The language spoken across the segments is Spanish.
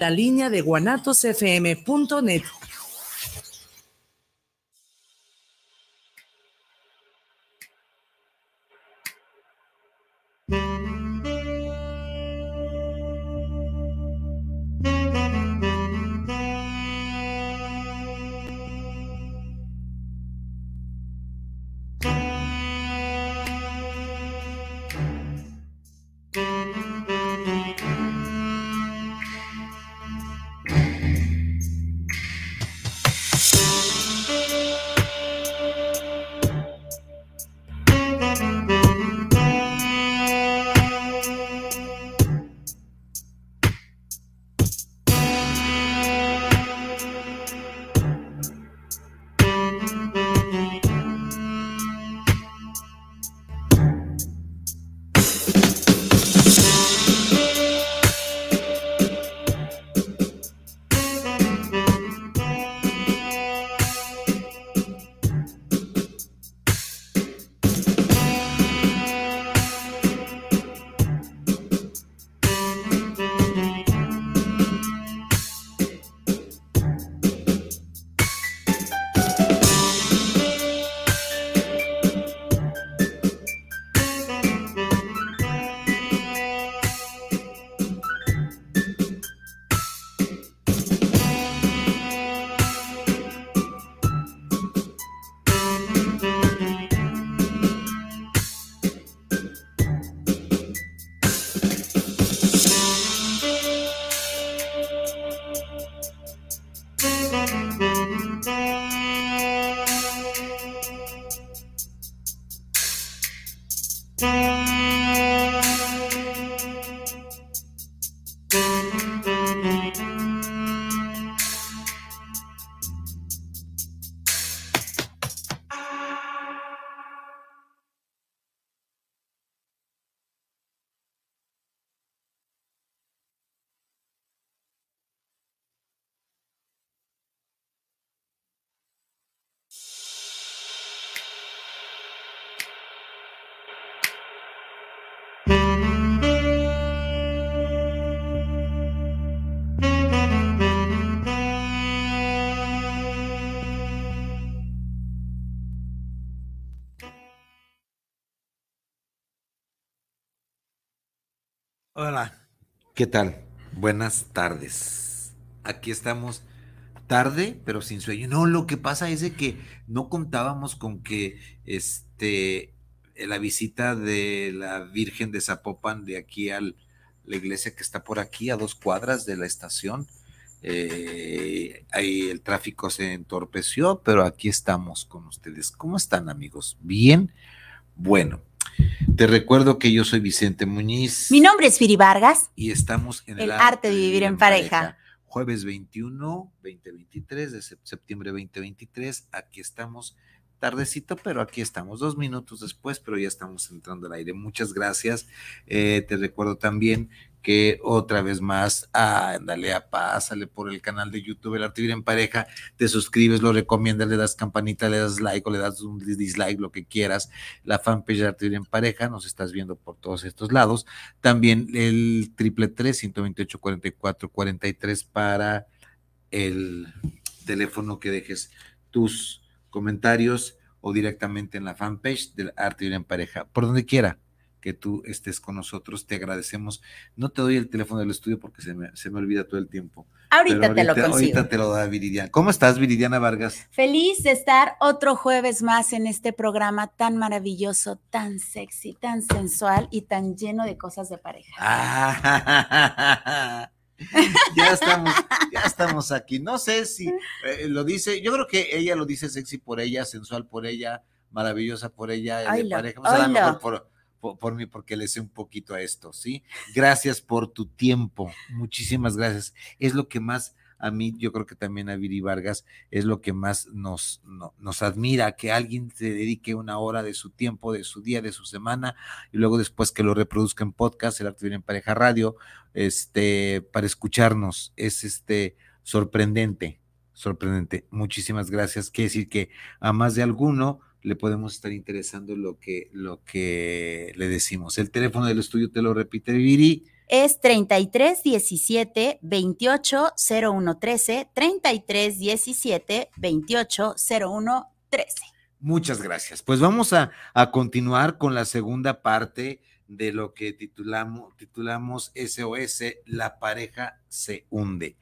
La línea de guanatosfm.net. Hola, ¿qué tal? Buenas tardes. Aquí estamos tarde, pero sin sueño. No, lo que pasa es de que no contábamos con que este la visita de la Virgen de Zapopan de aquí a la iglesia que está por aquí, a dos cuadras de la estación. Eh, ahí el tráfico se entorpeció, pero aquí estamos con ustedes. ¿Cómo están, amigos? ¿Bien? Bueno, te recuerdo que yo soy Vicente Muñiz. Mi nombre es Firi Vargas. Y estamos en el, arte de vivir en pareja. Jueves 21, 2023, de septiembre 2023. Aquí estamos tardecito, pero aquí estamos, dos minutos después, pero ya estamos entrando al aire. Muchas gracias. Eh, te recuerdo también que otra vez más, ah, ándale a pásale por el canal de YouTube El Arte Vivir en Pareja, te suscribes, lo recomiendas, le das campanita, le das like o le das un dislike, lo que quieras. La fanpage de Arte Vivir en Pareja, nos estás viendo por todos estos lados. También el triple tres 128 44 43 para el teléfono que dejes tus comentarios o directamente en la fanpage del Arte Vivir en Pareja, por donde quiera que tú estés con nosotros. Te agradecemos. No te doy el teléfono del estudio porque se me, se me olvida todo el tiempo. Ahorita, te lo consigo. Ahorita te lo da Viridiana. ¿Cómo estás, Viridiana Vargas? Feliz de estar otro jueves más en este programa tan maravilloso, tan sexy, tan sensual y tan lleno de cosas de pareja. ya estamos, ya estamos aquí. No sé si eh, lo dice, yo creo que ella lo dice sexy por ella, sensual por ella, maravillosa por ella, de pareja. a mejor por, por, mí porque le sé un poquito a esto, ¿sí? Gracias por tu tiempo, muchísimas gracias. Es lo que más a mí, yo creo que también a Viri Vargas, es lo que más nos, nos admira, que alguien se dedique una hora de su tiempo, de su día, de su semana, y luego después que lo reproduzca en podcast, el arte viene en pareja radio, este, para escucharnos, es este sorprendente, sorprendente. Muchísimas gracias. Quiere decir que a más de alguno le podemos estar interesando lo que, lo que le decimos. El teléfono del estudio te lo repite, Viri. es 33 17 28 01 13, 33 17 28 01 13. Muchas gracias. Pues vamos a, a continuar con la segunda parte de lo que titulamos, titulamos SOS, la pareja se hunde.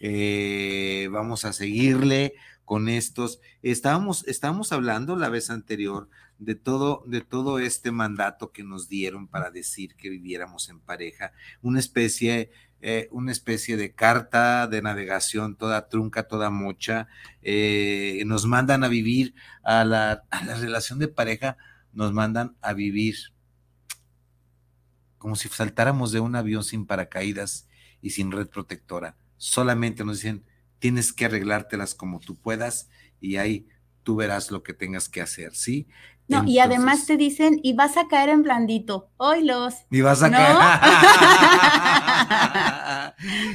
Eh, vamos a seguirle con estos. Estábamos, hablando la vez anterior de todo, de todo este mandato que nos dieron para decir que viviéramos en pareja, una especie, eh, una especie de carta de navegación toda trunca, toda mocha. Eh, nos mandan a vivir a la, a la relación de pareja, nos mandan a vivir como si saltáramos de un avión sin paracaídas y sin red protectora. Solamente nos dicen, tienes que arreglártelas como tú puedas y ahí tú verás lo que tengas que hacer, ¿sí? No, y además te dicen, y vas a caer en blandito, los Y vas a caer.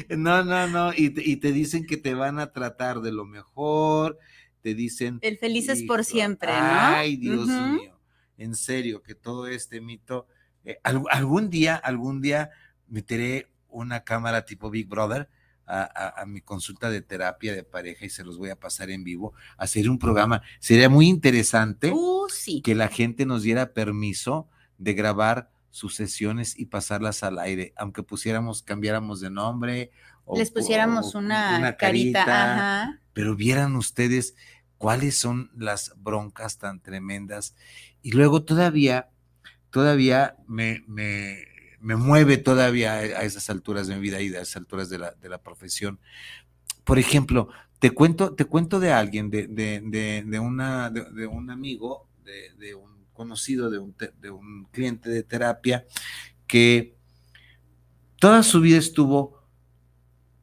no, no, no, y te, y te, dicen que te van a tratar de lo mejor, te dicen... El feliz es por siempre, ¿no? Ay, Dios mío, en serio, que todo este mito eh, algún día, algún día meteré una cámara tipo Big Brother a, mi consulta de terapia de pareja y se los voy a pasar en vivo, hacer un programa. Sería muy interesante uh, que la gente nos diera permiso de grabar sus sesiones y pasarlas al aire, aunque pusiéramos, cambiáramos de nombre. O, Les pusiéramos una, carita, pero vieran ustedes cuáles son las broncas tan tremendas. Y luego todavía todavía me, me, me mueve todavía a, esas alturas de mi vida y a esas alturas de la, de la profesión. Por ejemplo, te cuento, te cuento de alguien, de, de, de una, de, un amigo, de, un conocido, de un, de un cliente de terapia, que toda su vida estuvo,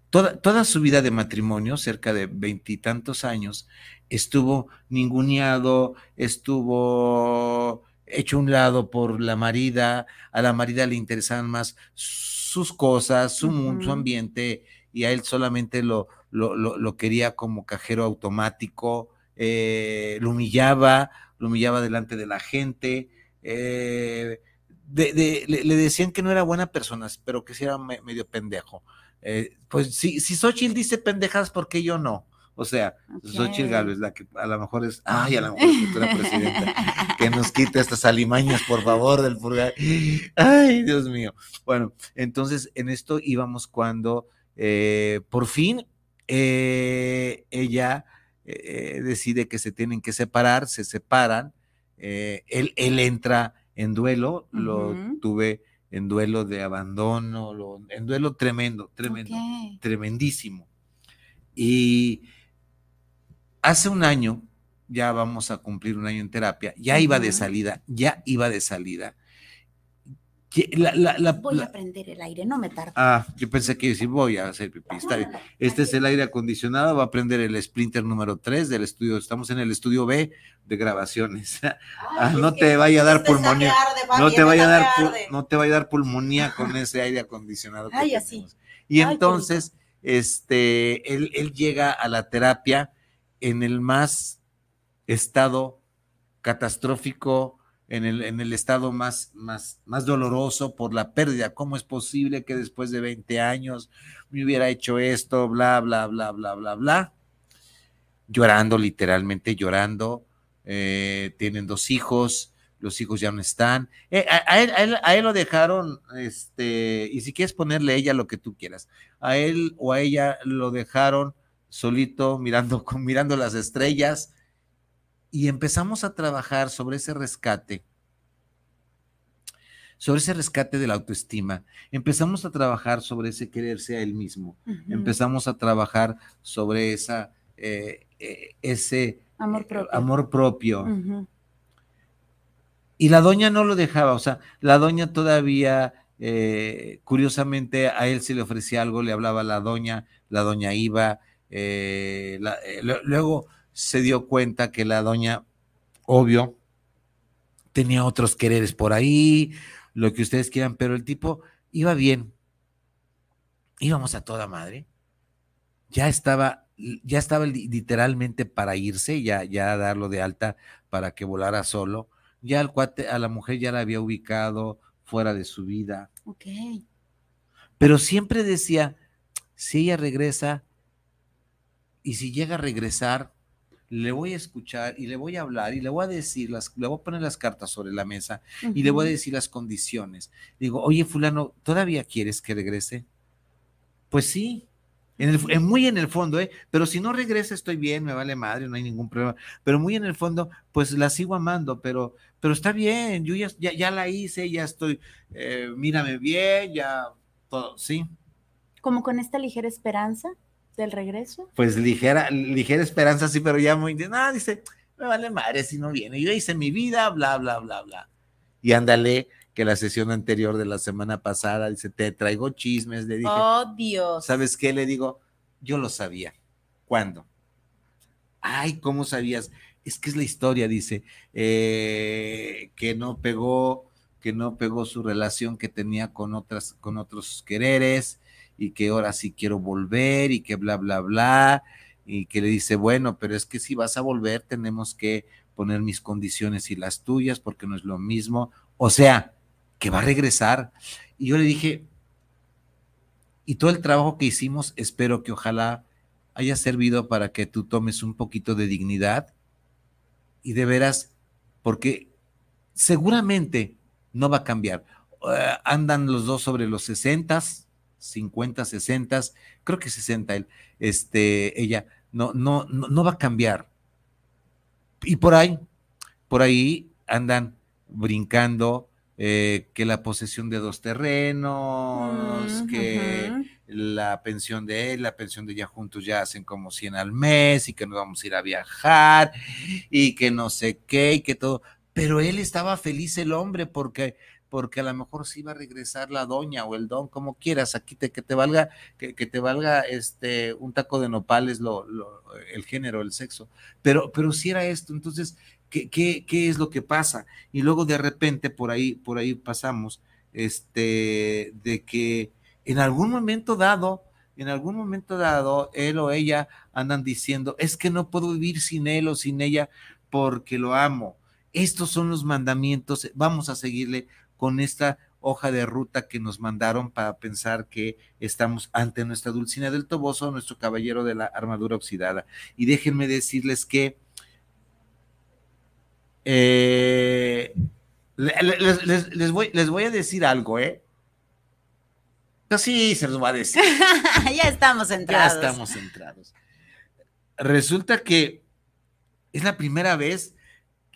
toda, toda su vida de matrimonio, cerca de veintitantos años, estuvo ninguneado, estuvo hecho un lado por la marida, a la marida le interesaban más sus cosas, su, mundo, su ambiente, y a él solamente lo, lo, quería como cajero automático, eh, lo humillaba, lo humillaba delante de la gente, eh, le, decían que no era buena persona, pero que sí era medio pendejo. Eh, pues si, si Xochitl dice pendejas, ¿por qué yo no? O sea, Xochitl Gálvez, la que a lo mejor es, ay, a lo mejor es futura presidenta, que nos quite estas alimañas, por favor, del purgar. Ay, Dios mío. Bueno, entonces en esto íbamos cuando eh, por fin eh, ella eh, decide que se tienen que separar, se separan, él, él, entra en duelo, lo tuve en duelo de abandono, lo, en duelo tremendo, tremendo, tremendísimo. Y hace un año, ya vamos a cumplir un año en terapia, ya iba de salida, ya iba de salida. voy a prender el aire, no me tardo. Ah, yo pensé que decir voy a hacer pipí. Este es el aire acondicionado, va a prender el Splinter número 3 del estudio. Estamos en el estudio B de grabaciones. Ah, no te vaya a dar pulmonía. No te vaya a dar no te vaya a dar pulmonía con ese aire acondicionado. Ay, así. Y entonces, este, él, él llega a la terapia en el más estado catastrófico, en el, en el estado más, más, más doloroso por la pérdida. ¿Cómo es posible que después de 20 años me hubiera hecho esto, bla, bla, bla, bla, bla, bla? Llorando, literalmente llorando. Eh, tienen dos hijos, los hijos ya no están. Eh, a, él, a, él, lo dejaron, este, y si quieres ponerle a ella lo que tú quieras, a él o a ella lo dejaron solito mirando, mirando las estrellas y empezamos a trabajar sobre ese rescate, sobre ese rescate de la autoestima. Empezamos a trabajar sobre ese quererse a él mismo. Empezamos a trabajar sobre esa, eh, eh, ese amor eh, propio. Amor propio. Y la doña no lo dejaba, o sea, la doña todavía, curiosamente, a él se le ofrecía algo, le hablaba la doña, la doña iba, eh, eh, luego se dio cuenta que la doña, obvio, tenía otros quereres por ahí, lo que ustedes quieran, pero el tipo iba bien. Íbamos a toda madre. Ya estaba, ya estaba literalmente para irse, ya, ya darlo de alta para que volara solo. Ya al cuate, a la mujer ya la había ubicado fuera de su vida. Ok. Pero siempre decía, si ella regresa y si llega a regresar, le voy a escuchar y le voy a hablar y le voy a decir, las, le voy a poner las cartas sobre la mesa y le voy a decir las condiciones. Digo, oye, fulano, ¿todavía quieres que regrese? Pues sí, en el, muy en el fondo, ¿eh? Pero si no regresa, estoy bien, me vale madre, no hay ningún problema. Pero muy en el fondo, pues la sigo amando, pero, pero está bien, yo ya, ya, la hice, ya estoy, eh, mírame bien, ya todo, ¿sí? Como con esta ligera esperanza del regreso. Pues ligera, ligera esperanza, sí, pero ya muy, no, dice, me vale madre si no viene, yo hice mi vida, bla, bla, bla, bla. Y ándale, que la sesión anterior de la semana pasada, dice, te traigo chismes, le dije. Oh, Dios. ¿Sabes qué? Le digo, yo lo sabía. ¿Cuándo? Ay, ¿cómo sabías? Es que es la historia, dice, eh, que no pegó, que no pegó su relación que tenía con otras, con otros quereres, y que ahora sí quiero volver, y que bla, bla, bla, y que le dice, bueno, pero es que si vas a volver, tenemos que poner mis condiciones y las tuyas, porque no es lo mismo. O sea, que va a regresar. Y yo le dije, y todo el trabajo que hicimos, espero que ojalá haya servido para que tú tomes un poquito de dignidad y de veras, porque seguramente no va a cambiar. Eh, andan los dos sobre los 60, 50, 60, creo que 60 él, este, ella, no, no, no, no va a cambiar. Y por ahí, por ahí andan brincando, eh, que la posesión de dos terrenos, mm, que la pensión de él, la pensión de ella juntos ya hacen como 100 al mes y que nos vamos a ir a viajar y que no sé qué y que todo. Pero él estaba feliz el hombre porque porque a lo mejor sí iba a regresar la doña o el don, como quieras, aquí te, que te valga, que, te valga este un taco de nopales lo, el género, el sexo, pero, pero si era esto, entonces ¿Qué, qué, es lo que pasa? Y luego de repente por ahí, por ahí pasamos, este, de que en algún momento dado, en algún momento dado, él o ella andan diciendo, es que no puedo vivir sin él o sin ella porque lo amo. Estos son los mandamientos, vamos a seguirle con esta hoja de ruta que nos mandaron para pensar que estamos ante nuestra Dulcina del Toboso, nuestro caballero de la armadura oxidada. Y déjenme decirles que eh, les, voy, les voy a decir algo, ¿eh? sí, se los voy a decir. ya estamos entrados. Ya estamos centrados. Resulta que es la primera vez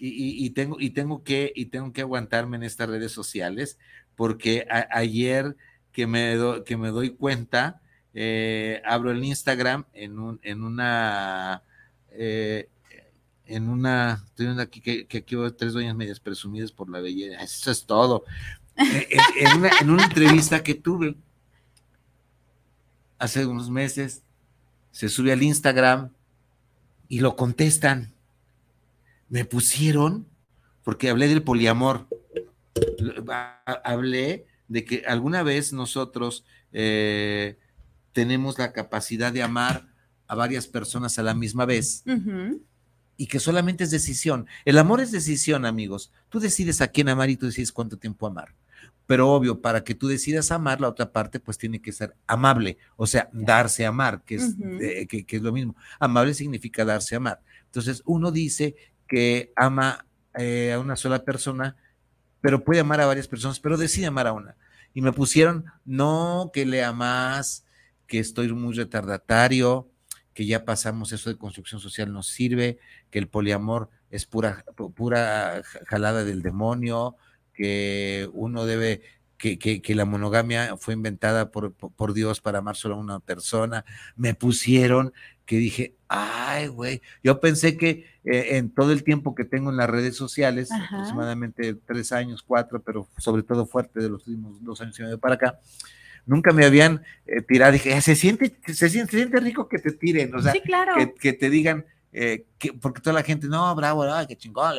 y, tengo, y, tengo que, y tengo que aguantarme en estas redes sociales porque ayer que me, que me doy cuenta, eh, abro el Instagram en, un, en una... Eh, en una, estoy aquí que, aquí veo tres dueñas medias presumidas por la belleza, eso es todo. Eh, eh, en, una, entrevista que tuve hace unos meses, se sube al Instagram y lo contestan. Me pusieron, porque hablé del poliamor, hablé de que alguna vez nosotros eh, tenemos la capacidad de amar a varias personas a la misma vez y que solamente es decisión. El amor es decisión, amigos. Tú decides a quién amar y tú decides cuánto tiempo amar. Pero obvio, para que tú decidas amar, la otra parte pues tiene que ser amable, o sea, darse a amar, que es, que, es lo mismo. Amable significa darse a amar. Entonces, uno dice que ama eh, a una sola persona, pero puede amar a varias personas, pero decide amar a una. Y me pusieron, no, que le amas, que estoy muy retardatario, que ya pasamos eso de construcción social nos sirve, que el poliamor es pura, pura jalada del demonio, que uno debe, que, que, la monogamia fue inventada por, por, Dios para amar solo a una persona. Me pusieron que dije, ay, güey, yo pensé que eh, en todo el tiempo que tengo en las redes sociales, aproximadamente tres años, cuatro, pero sobre todo fuerte de los últimos dos años y medio para acá, nunca me habían eh, tirado. Dije, ah, se siente, se siente, se siente rico que te tiren, o sea, que, te digan, eh, que, porque toda la gente, no, bravo, ay, qué chingón,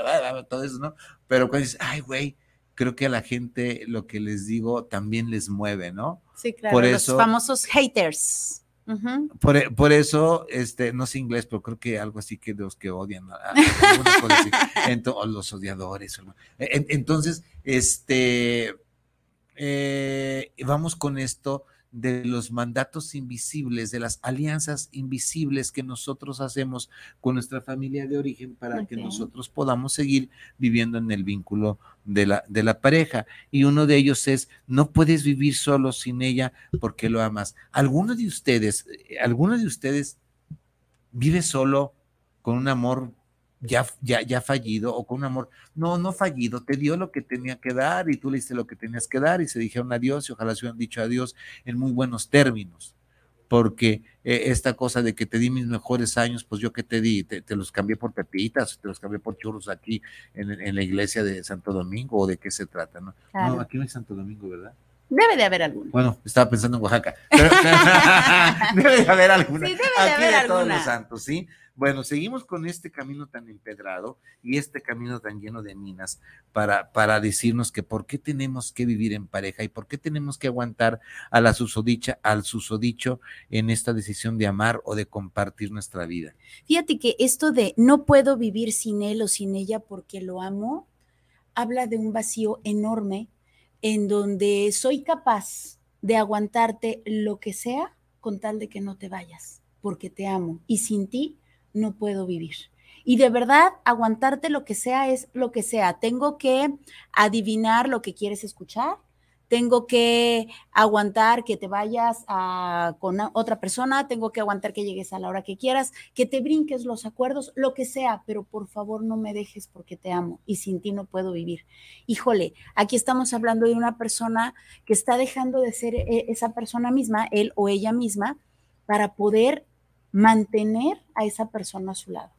todo eso, ¿no? Pero cuando dices, ay, güey, creo que a la gente lo que les digo también les mueve, ¿no? Sí, claro, por los famosos haters. Por, por, eso, este, no sé inglés, pero creo que algo así que los que odian, o los odiadores. Entonces, este, eh, vamos con esto de los mandatos invisibles, de las alianzas invisibles que nosotros hacemos con nuestra familia de origen para que nosotros podamos seguir viviendo en el vínculo de la, de la pareja. Y uno de ellos es, no puedes vivir solo sin ella porque lo amas. ¿Alguno de ustedes, eh, alguno de ustedes vive solo con un amor ya, ya, ya fallido o con un amor, no, no fallido, te dio lo que tenía que dar y tú le diste lo que tenías que dar y se dijeron adiós y ojalá se hubieran dicho adiós en muy buenos términos, porque eh, esta cosa de que te di mis mejores años, pues yo que te di, te, los cambié por pepitas, te los cambié por churros aquí en, la iglesia de Santo Domingo o de qué se trata, ¿no? No, aquí no hay Santo Domingo, ¿verdad? Debe de haber alguna. Bueno, estaba pensando en Oaxaca. debe de haber alguna. Sí, debe de haber todos los santos, ¿sí? Bueno, seguimos con este camino tan empedrado y este camino tan lleno de minas para, para decirnos que por qué tenemos que vivir en pareja y por qué tenemos que aguantar a la susodicha, al susodicho en esta decisión de amar o de compartir nuestra vida. Fíjate que esto de no puedo vivir sin él o sin ella porque lo amo, habla de un vacío enorme en donde soy capaz de aguantarte lo que sea con tal de que no te vayas, porque te amo y sin ti no puedo vivir. Y de verdad, aguantarte lo que sea es lo que sea. Tengo que adivinar lo que quieres escuchar. Tengo que aguantar que te vayas con otra persona. Tengo que aguantar que llegues a la hora que quieras, que te brinques los acuerdos, lo que sea. Pero por favor, no me dejes porque te amo y sin ti no puedo vivir. Híjole, aquí estamos hablando de una persona que está dejando de ser eh, esa persona misma, él o ella misma, para poder mantener a esa persona a su lado.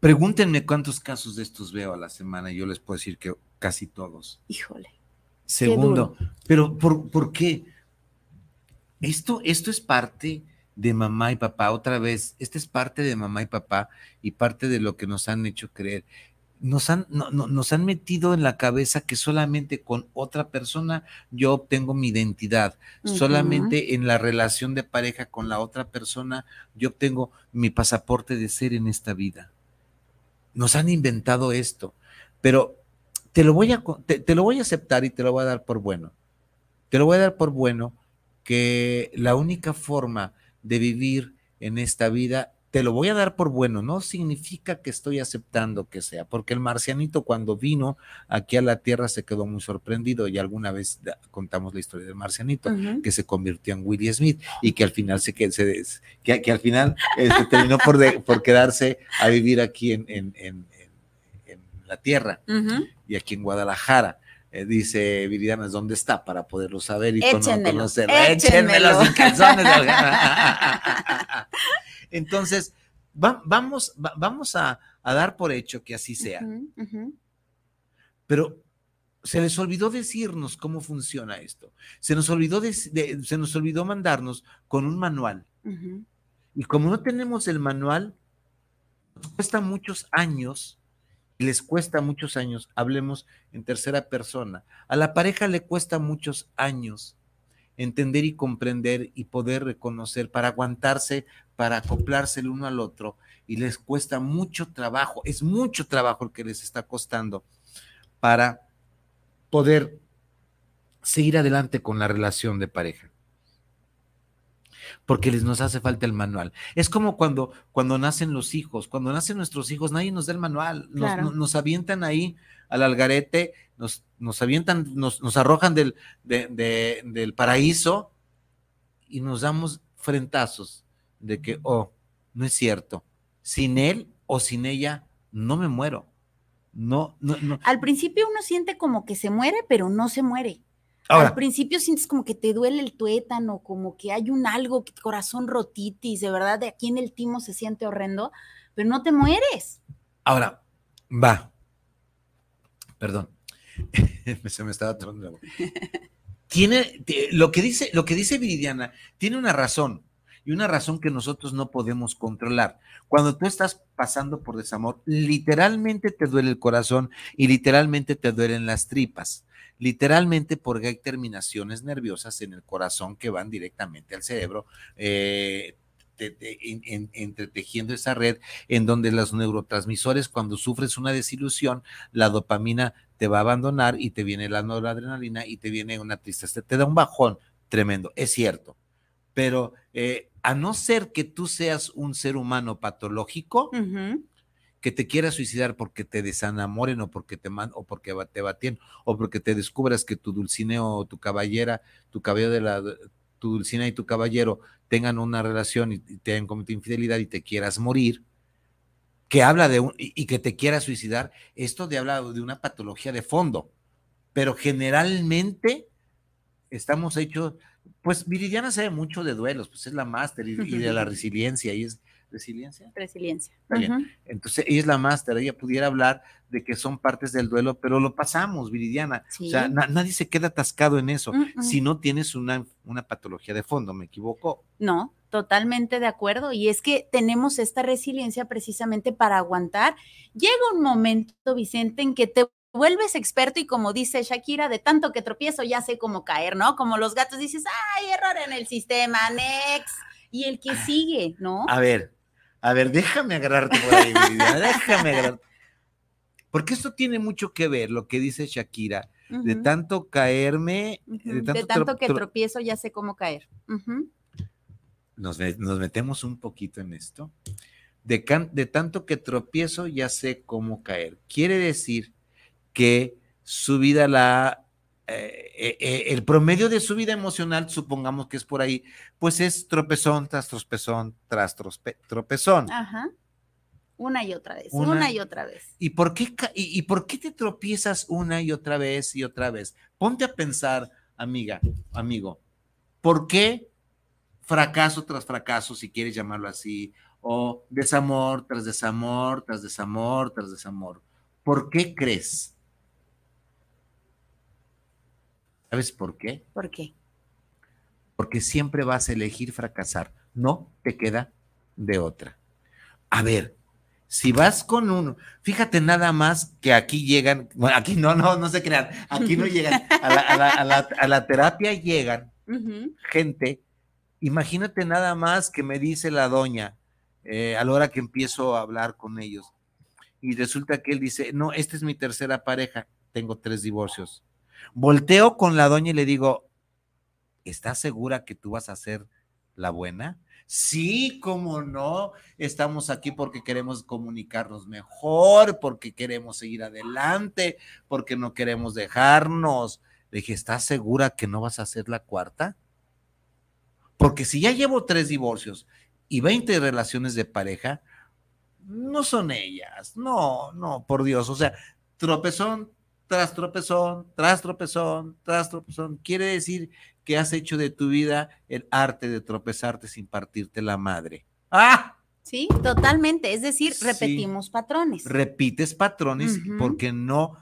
Pregúntenme cuántos casos de estos veo a la semana y yo les puedo decir que casi todos. Híjole. Segundo, pero ¿por, ¿por, qué? Esto, esto es parte de mamá y papá, otra vez, esta es parte de mamá y papá y parte de lo que nos han hecho creer nos han, nos han metido en la cabeza que solamente con otra persona yo obtengo mi identidad, solamente en la relación de pareja con la otra persona yo obtengo mi pasaporte de ser en esta vida. Nos han inventado esto, pero te lo voy a, te lo voy a aceptar y te lo voy a dar por bueno. Te lo voy a dar por bueno que la única forma de vivir en esta vida te lo voy a dar por bueno, no significa que estoy aceptando que sea, porque el marcianito cuando vino aquí a la Tierra se quedó muy sorprendido y alguna vez contamos la historia del marcianito, que se convirtió en Willie Smith y que al final se, que, que, al final este, terminó por, por quedarse a vivir aquí en, en, la Tierra y aquí en Guadalajara. Eh, dice Viridiana, ¿dónde está? Para poderlo saber y conocerlo. Échenmelo. Échenmelo calzones. Entonces, vamos, vamos a, dar por hecho que así sea. Pero se les olvidó decirnos cómo funciona esto. Se nos olvidó, se nos olvidó mandarnos con un manual. Y como no tenemos el manual, nos cuesta muchos años, y les cuesta muchos años, hablemos en tercera persona. A la pareja le cuesta muchos años entender y comprender y poder reconocer para aguantarse, para acoplarse el uno al otro y les cuesta mucho trabajo, es mucho trabajo el que les está costando para poder seguir adelante con la relación de pareja. Porque les nos hace falta el manual. Es como cuando, cuando nacen los hijos, cuando nacen nuestros hijos, nadie nos da el manual, nos, avientan ahí al algarete, nos, nos avientan, nos, nos arrojan del, del paraíso y nos damos frentazos de que, oh, no es cierto, sin él o sin ella no me muero. No, no, no. Al principio uno siente como que se muere, pero no se muere. Al principio sientes como que te duele el tuétano, como que hay un algo, corazón rotitis, de verdad, de aquí en el timo se siente horrendo, pero no te mueres. Ahora, va, perdón, se me estaba. Tiene, lo que dice, lo que dice Viridiana, tiene una razón, y una razón que nosotros no podemos controlar. Cuando tú estás pasando por desamor, literalmente te duele el corazón y literalmente te duelen las tripas. Literalmente porque hay terminaciones nerviosas en el corazón que van directamente al cerebro, eh, entretejiendo esa red en donde los neurotransmisores, cuando sufres una desilusión, la dopamina te va a abandonar y te viene la noradrenalina y te viene una tristeza, te da un bajón tremendo, es cierto. Pero eh, a no ser que tú seas un ser humano patológico, que te quieras suicidar porque te desenamoren o porque te man, o porque te batien o porque te descubras que tu dulcineo o tu caballera, tu cabello de la tu dulcina y tu caballero tengan una relación y, te hayan cometido infidelidad y te quieras morir, que habla de un, y, que te quieras suicidar, esto de habla de una patología de fondo, pero generalmente estamos hechos, pues Viridiana sabe mucho de duelos, pues es la máster y, y de la resiliencia y es resiliencia. Resiliencia. Entonces, ella es la máster, ella pudiera hablar de que son partes del duelo, pero lo pasamos, Viridiana. O sea, nadie se queda atascado en eso si no tienes una, una patología de fondo, ¿me equivoco? No, totalmente de acuerdo. Y es que tenemos esta resiliencia precisamente para aguantar. Llega un momento, Vicente, en que te vuelves experto y como dice Shakira, de tanto que tropiezo ya sé cómo caer, ¿no? Como los gatos dices, ay, error en el sistema, next. Y el que sigue, ¿no? A ver, a ver, déjame agarrarte por ahí, déjame agarrarte. Porque esto tiene mucho que ver, lo que dice Shakira, de tanto caerme, de tanto, que tropiezo, ya sé cómo caer. nos, metemos un poquito en esto. De, de tanto que tropiezo, ya sé cómo caer. Quiere decir que su vida la eh, eh, eh, el promedio de su vida emocional, supongamos que es por ahí, pues es tropezón tras tropezón tras tropezón. Ajá. Una y otra vez, una, y otra vez. ¿Y por, qué, y, por qué te tropiezas una y otra vez y otra vez? Ponte a pensar, amiga, amigo, ¿por qué fracaso tras fracaso, si quieres llamarlo así, o desamor tras desamor, tras desamor, tras desamor? ¿Por qué crees? ¿Sabes por qué? ¿Por qué? Porque siempre vas a elegir fracasar. No te queda de otra. A ver, si vas con uno, fíjate nada más que aquí llegan, bueno, aquí no, no, no se crean, aquí no llegan, a la, terapia llegan gente, imagínate nada más que me dice la doña eh, a la hora que empiezo a hablar con ellos, y resulta que él dice, no, esta es mi tercera pareja, tengo tres divorcios. Volteo con la doña y le digo, ¿estás segura que tú vas a ser la buena? Sí, cómo no. Estamos aquí porque queremos comunicarnos mejor, porque queremos seguir adelante, porque no queremos dejarnos. Le dije, ¿estás segura que no vas a ser la cuarta? Porque si ya llevo tres divorcios y 20 relaciones de pareja, no son ellas. No, no, por Dios. O sea, tropezón tras tropezón, tras tropezón, tras tropezón. Quiere decir que has hecho de tu vida el arte de tropezarte sin partirte la madre. ¡Ah! Sí, totalmente. Es decir, repetimos patrones. Repites patrones porque no,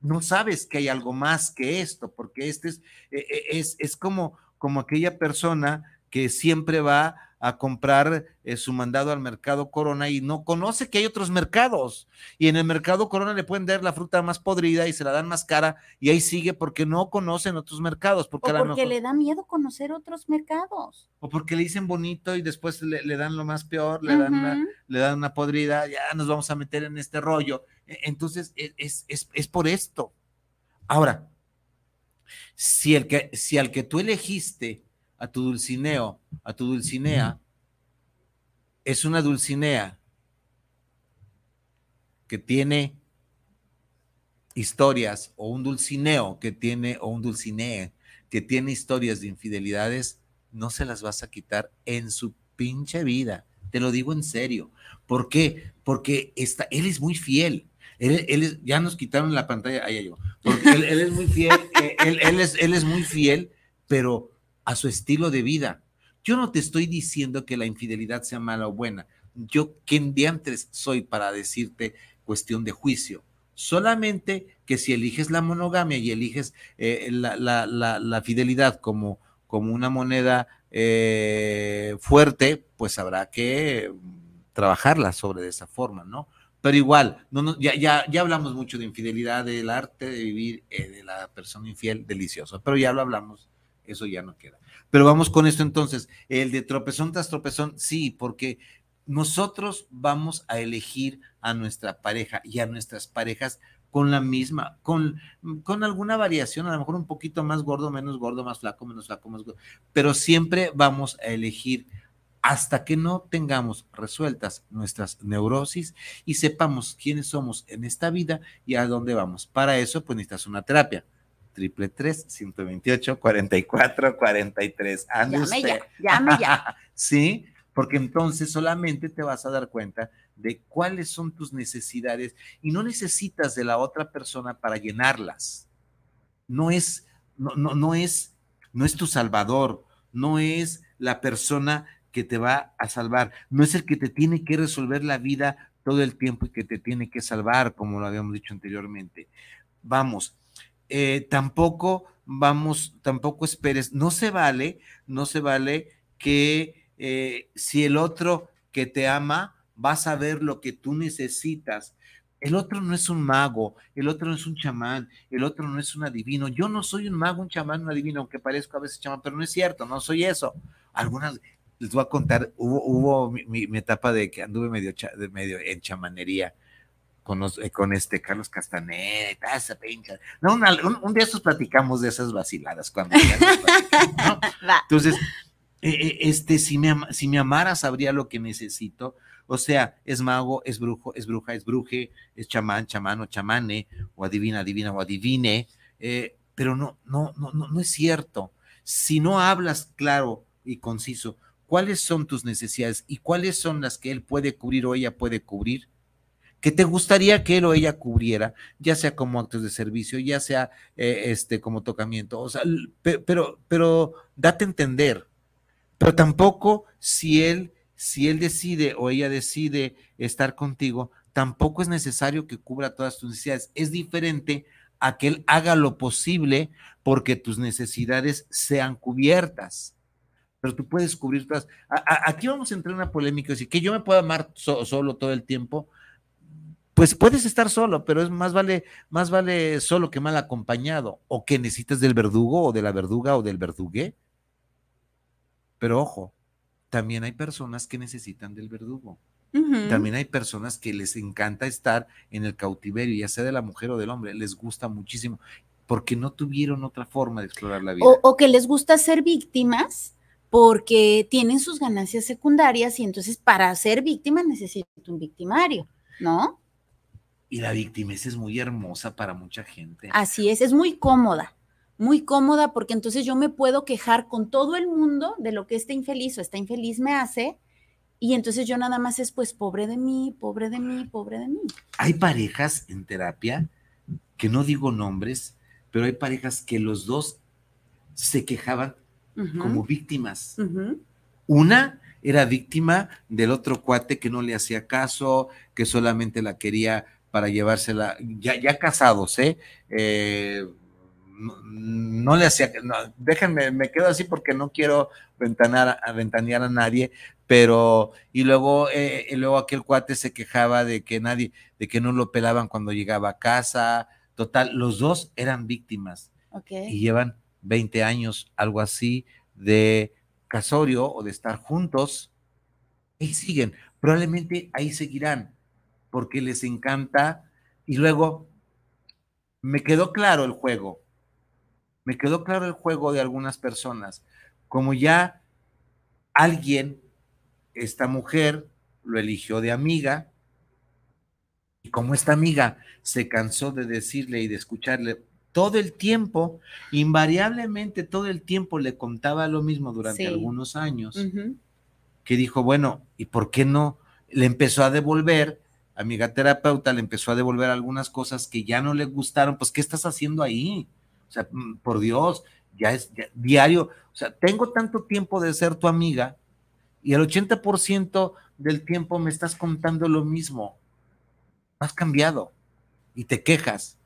no sabes que hay algo más que esto, porque este es, e, e, es, es como, como aquella persona que siempre va a comprar eh, su mandado al mercado Corona y no conoce que hay otros mercados. Y en el mercado Corona le pueden dar la fruta más podrida y se la dan más cara y ahí sigue porque no conocen otros mercados. Porque, o porque le da miedo conocer otros mercados. O porque le dicen bonito y después le, dan lo más peor, le, dan una, le dan una podrida, ya nos vamos a meter en este rollo. E, entonces, e, es, es, es por esto. Ahora, si, el que, si al que tú elegiste a tu dulcineo, a tu dulcinea, es una dulcinea que tiene historias, o un dulcineo que tiene, o un dulcinee que tiene historias de infidelidades, no se las vas a quitar en su pinche vida. Te lo digo en serio. ¿Por qué? Porque él es muy fiel. Él, ya nos quitaron la pantalla, ahí yo. Porque él, es muy fiel, eh, él, es, él es muy fiel, pero a su estilo de vida. Yo no te estoy diciendo que la infidelidad sea mala o buena. Yo, ¿quién diantres soy para decirte cuestión de juicio? Solamente que si eliges la monogamia y eliges eh, la, fidelidad como, como una moneda eh, fuerte, pues habrá que trabajarla sobre esa forma, ¿no? Pero igual, no, ya, ya, ya hablamos mucho de infidelidad, del arte de vivir, eh, de la persona infiel, delicioso, pero ya lo hablamos eso ya no queda. Pero vamos con esto entonces. El de tropezón tras tropezón, sí, porque nosotros vamos a elegir a nuestra pareja y a nuestras parejas con la misma, con, con alguna variación, a lo mejor un poquito más gordo, menos gordo, más flaco, menos flaco, más gordo, pero siempre vamos a elegir hasta que no tengamos resueltas nuestras neurosis y sepamos quiénes somos en esta vida y a dónde vamos. Para eso, pues necesitas una terapia. Triple 3, 128, 44, 43. Ande Llame usted. ya, llame ya. sí, porque entonces solamente te vas a dar cuenta de cuáles son tus necesidades y no necesitas de la otra persona para llenarlas. No es, no, no, no es, no es tu salvador, no es la persona que te va a salvar, no es el que te tiene que resolver la vida todo el tiempo y que te tiene que salvar, como lo habíamos dicho anteriormente. Vamos, eh, tampoco vamos, tampoco esperes, no se vale, no se vale que eh, si el otro que te ama vas a ver lo que tú necesitas. El otro no es un mago, el otro no es un chamán, el otro no es un adivino. Yo no soy un mago, un chamán, un adivino, aunque parezco a veces chamán, pero no es cierto, no soy eso. Algunas, les voy a contar, hubo, hubo mi, etapa de que anduve medio, de medio en chamanería con, eh, con este Carlos Castaneda y pincha. No, una- un, un día estos platicamos de esas vaciladas cuando ¿no? Entonces, eh, eh, este, si me, si me amara, sabría lo que necesito. O sea, es mago, es brujo, es bruja, es bruje, es chamán, chamán o chamane, o adivina, adivina o adivine. eh, pero no, no, no, no, no es cierto. Si no hablas claro y conciso, cuáles son tus necesidades y cuáles son las que él puede cubrir o ella puede cubrir, que te gustaría que él o ella cubriera, ya sea como actos de servicio, ya sea eh, este como tocamiento, o sea, pero, pero date a entender, pero tampoco si él, si él decide o ella decide estar contigo, tampoco es necesario que cubra todas tus necesidades. Es diferente a que él haga lo posible porque tus necesidades sean cubiertas. Pero tú puedes cubrir todas. Aquí vamos a entrar en una polémica, decir que yo me puedo amar so- solo todo el tiempo. Pues puedes estar solo, pero es más vale, más vale solo que mal acompañado. O que necesitas del verdugo, o de la verduga, o del verdugué. Pero ojo, también hay personas que necesitan del verdugo. También hay personas que les encanta estar en el cautiverio, ya sea de la mujer o del hombre, les gusta muchísimo, porque no tuvieron otra forma de explorar la vida. O, o que les gusta ser víctimas porque tienen sus ganancias secundarias y entonces para ser víctima necesito un victimario, ¿no? Y la victimez es muy hermosa para mucha gente. Así es, es muy cómoda, muy cómoda porque entonces yo me puedo quejar con todo el mundo de lo que este infeliz o esta infeliz me hace y entonces yo nada más es pues pobre de mí, pobre de mí, pobre de mí. Hay parejas en terapia, que no digo nombres, pero hay parejas que los dos se quejaban como víctimas. Una era víctima del otro cuate que no le hacía caso, que solamente la quería para llevársela, ya, ya casados, ¿eh? Eh, no, no le hacía, no, déjenme, me quedo así porque no quiero ventanar, a, ventanear a nadie, pero, y luego, eh, y luego aquel cuate se quejaba de que nadie, de que no lo pelaban cuando llegaba a casa, total, los dos eran víctimas Ok. y llevan 20 años, algo así, de casorio o de estar juntos, y siguen. Probablemente ahí seguirán, porque les encanta. Y luego, me quedó claro el juego. Me quedó claro el juego de algunas personas. Como ya alguien, esta mujer, lo eligió de amiga, y como esta amiga se cansó de decirle y de escucharle todo el tiempo, invariablemente todo el tiempo le contaba lo mismo durante Sí. algunos años, que dijo, bueno, ¿y por qué no? Le empezó a devolver, amiga terapeuta, le empezó a devolver algunas cosas que ya no le gustaron, pues, ¿qué estás haciendo ahí? O sea, mm, por Dios, ya es ya- diario, o sea, tengo tanto tiempo de ser tu amiga y el 80% del tiempo me estás contando lo mismo. Has cambiado y te quejas.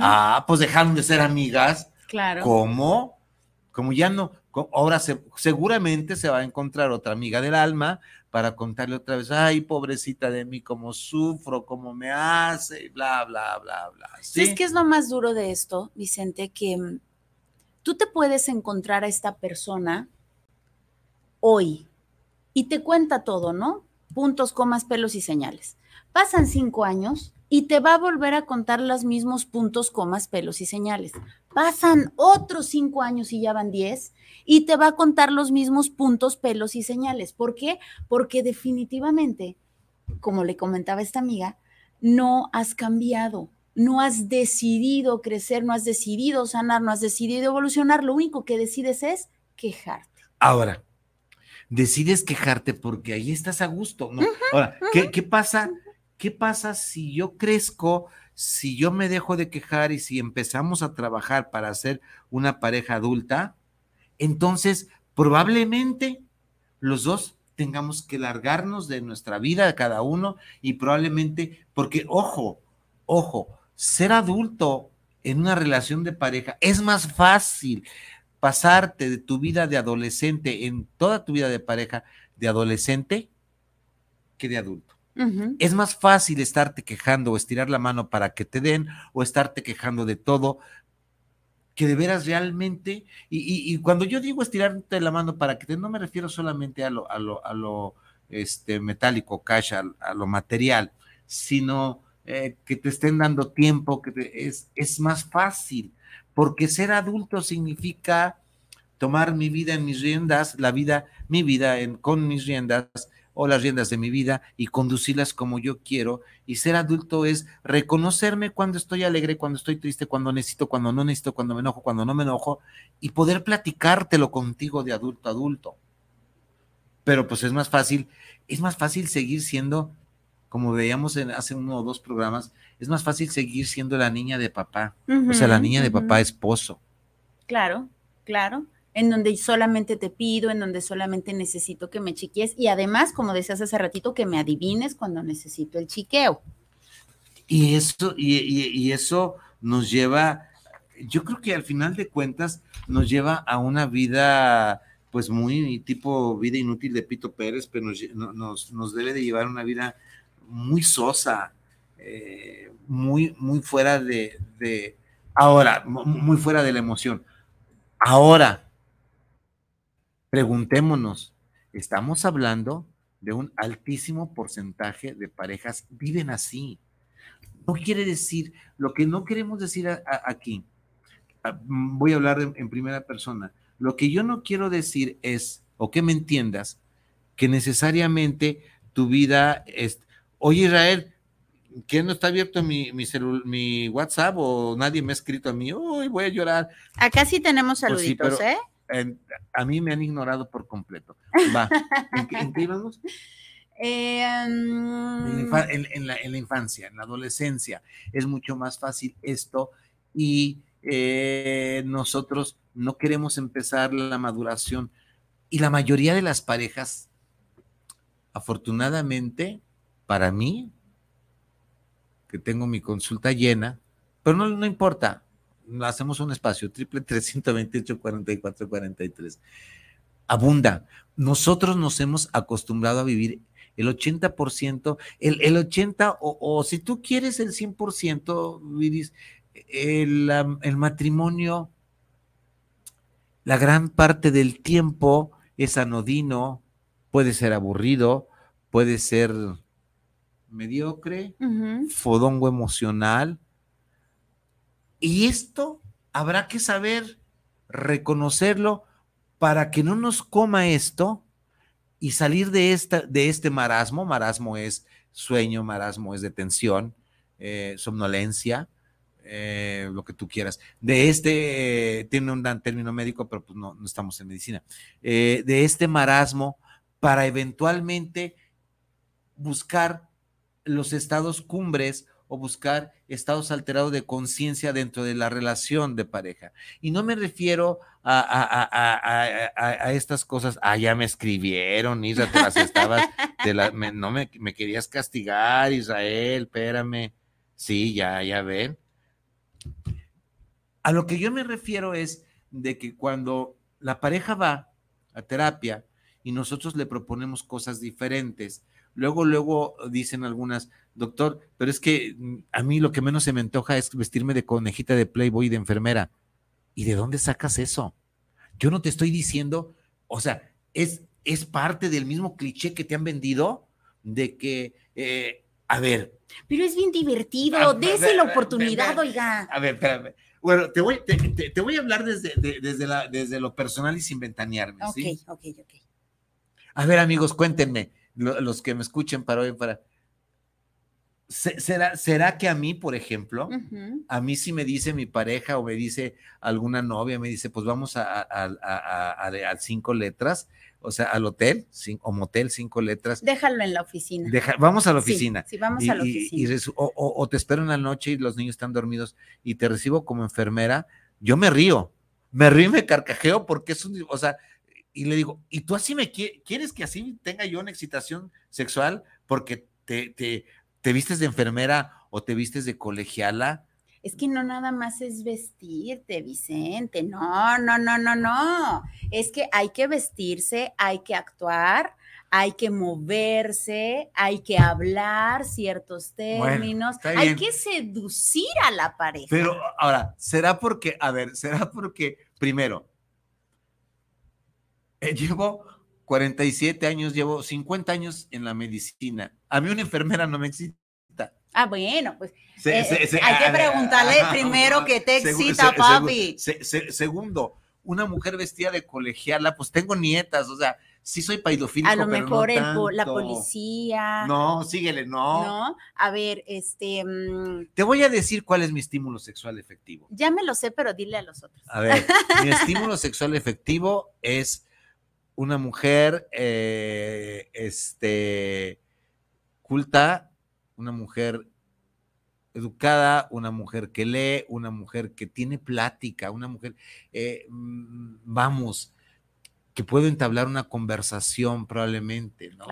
Ah, pues dejaron de ser amigas. claro. ¿Cómo? Como ya no, ahora se- seguramente se va a encontrar otra amiga del alma para contarle otra vez, ay, pobrecita de mí, cómo sufro, cómo me hace, y bla, bla, bla, bla. ¿sí? ¿Sabes qué es lo más duro de esto, Vicente? Que mm, tú te puedes encontrar a esta persona hoy. Y te cuenta todo, ¿no? Puntos, comas, pelos y señales. Pasan cinco años y te va a volver a contar los mismos puntos, comas, pelos y señales. Pasan otros cinco años y ya van diez y te va a contar los mismos puntos, pelos y señales. ¿Por qué? Porque definitivamente, como le comentaba esta amiga, no has cambiado, no has decidido crecer, no has decidido sanar, no has decidido evolucionar. Lo único que decides es quejarte. Ahora, decides quejarte porque ahí estás a gusto, ¿no? Ahora, ¿qué, ¿qué, pasa? ¿Qué pasa si yo crezco, si yo me dejo de quejar y si empezamos a trabajar para ser una pareja adulta? Entonces, probablemente los dos tengamos que largarnos de nuestra vida cada uno y probablemente, porque ojo, ojo, ser adulto en una relación de pareja es más fácil pasarte de tu vida de adolescente en toda tu vida de pareja de adolescente que de adulto. Es más fácil estarte quejando o estirar la mano para que te den o estarte quejando de todo que de veras realmente, y, cuando yo digo estirarte la mano para que te, no me refiero solamente a lo, a lo, a lo este, metálico, cash, a, lo material, sino eh, que te estén dando tiempo, que es, es más fácil porque ser adulto significa tomar mi vida en mis riendas, la vida, mi vida en, con mis riendas o las riendas de mi vida y conducirlas como yo quiero. Y ser adulto es reconocerme cuando estoy alegre, cuando estoy triste, cuando necesito, cuando no necesito, cuando me enojo, cuando no me enojo y poder platicártelo contigo de adulto a adulto. Pero pues es más fácil, es más fácil seguir siendo como veíamos en, hace uno o dos programas, es más fácil seguir siendo la niña de papá, o sea, la niña de papá esposo. Claro, claro, en donde solamente te pido, en donde solamente necesito que me chiquies y además, como decías hace ratito, que me adivines cuando necesito el chiqueo. Y eso, y, eso nos lleva, yo creo que al final de cuentas nos lleva a una vida pues muy tipo vida inútil de Pito Pérez, pero nos, nos, nos debe de llevar una vida muy sosa, eh, muy, muy fuera de, de, ahora, muy fuera de la emoción. Ahora, preguntémonos, estamos hablando de un altísimo porcentaje de parejas viven así. No quiere decir, lo que no queremos decir aquí, voy a hablar en primera persona, lo que yo no quiero decir es, o que me entiendas, que necesariamente tu vida es, Oye, Israel, ¿quién no está abierto mi, mi, mi WhatsApp o nadie me ha escrito a mí? Uy, voy a llorar. Acá sí tenemos pues saluditos, ¿eh? A mí me han ignorado por completo. Va. ¿En, qué, íbamos? Eh, en, la, infancia, en la adolescencia, es mucho más fácil esto y eh, nosotros no queremos empezar la maduración y la mayoría de las parejas, afortunadamente, para mí, que tengo mi consulta llena, pero no, no importa, hacemos un espacio, triple 328 44 43. Abunda. Nosotros nos hemos acostumbrado a vivir el 80%, el, el 80%, o, o, si tú quieres el 100%, Viris, el, el matrimonio, la gran parte del tiempo es anodino, puede ser aburrido, puede ser mediocre, fodongo emocional. Y esto habrá que saber reconocerlo para que no nos coma esto y salir de, esta, de este marasmo. Marasmo es sueño, marasmo es detención, eh, somnolencia, eh, lo que tú quieras. De este, eh, tiene un término médico, pero pues no, no estamos en medicina. de este marasmo para eventualmente buscar los estados cumbres o buscar estados alterados de conciencia dentro de la relación de pareja. Y no me refiero a, estas cosas, ah, ya me escribieron, Israel, te las estabas, no me, me, querías castigar, Israel, espérame. Sí, ya, ya ven. A lo que yo me refiero es de que cuando la pareja va a terapia y nosotros le proponemos cosas diferentes, Luego, luego dicen algunas, doctor, pero es que mm, a mí lo que menos se me antoja es vestirme de conejita de Playboy de enfermera. ¿Y de dónde sacas eso? Yo no te estoy diciendo, o sea, es es parte del mismo cliché que te han vendido de que, eh, a ver. Pero es bien divertido, dése la oportunidad, oiga. A ver, espérame. Bueno, te voy, te, voy a hablar desde, desde, la, desde lo personal y sin ventanearme. Ok, ok, ok. A ver, amigos, cuéntenme, los que me escuchen para hoy, para. ¿Será, ¿Será que a mí, por ejemplo, a mí si me dice mi pareja o me dice alguna novia, me dice, pues vamos a, a, cinco letras, o sea, al hotel o motel, cinco letras. Déjalo en la oficina. vamos a la oficina. Sí, vamos a la oficina. o, te espero en la noche y los niños están dormidos y te recibo como enfermera, yo me río, me río y me carcajeo porque es un, o sea, y le digo, ¿y tú así me quieres que así tenga yo una excitación sexual? Porque te, te, te vistes de enfermera o te vistes de colegiala. Es que no nada más es vestirte, Vicente. No, no, no, no, no. Es que hay que vestirse, hay que actuar, hay que moverse, hay que hablar ciertos términos, hay que seducir a la pareja. Pero ahora, ¿será porque, a ver, será porque, primero, eh, llevo 47 años, llevo 50 años en la medicina. A mí una enfermera no me excita. Ah, bueno, pues eh, eh, hay que ah, preguntarle primero qué te excita, papi. segundo, una mujer vestida de colegiala, pues tengo nietas, o sea, sí soy paidofílico, A lo mejor la policía. No, síguele, no. No, a ver, este... Mm, Te voy a decir cuál es mi estímulo sexual efectivo. Ya me lo sé, pero dile a los otros. A ver, mi estímulo sexual efectivo es una mujer eh, este, culta, una mujer educada, una mujer que lee, una mujer que tiene plática, una mujer, eh, mm, vamos, que puedo entablar una conversación probablemente, ¿no?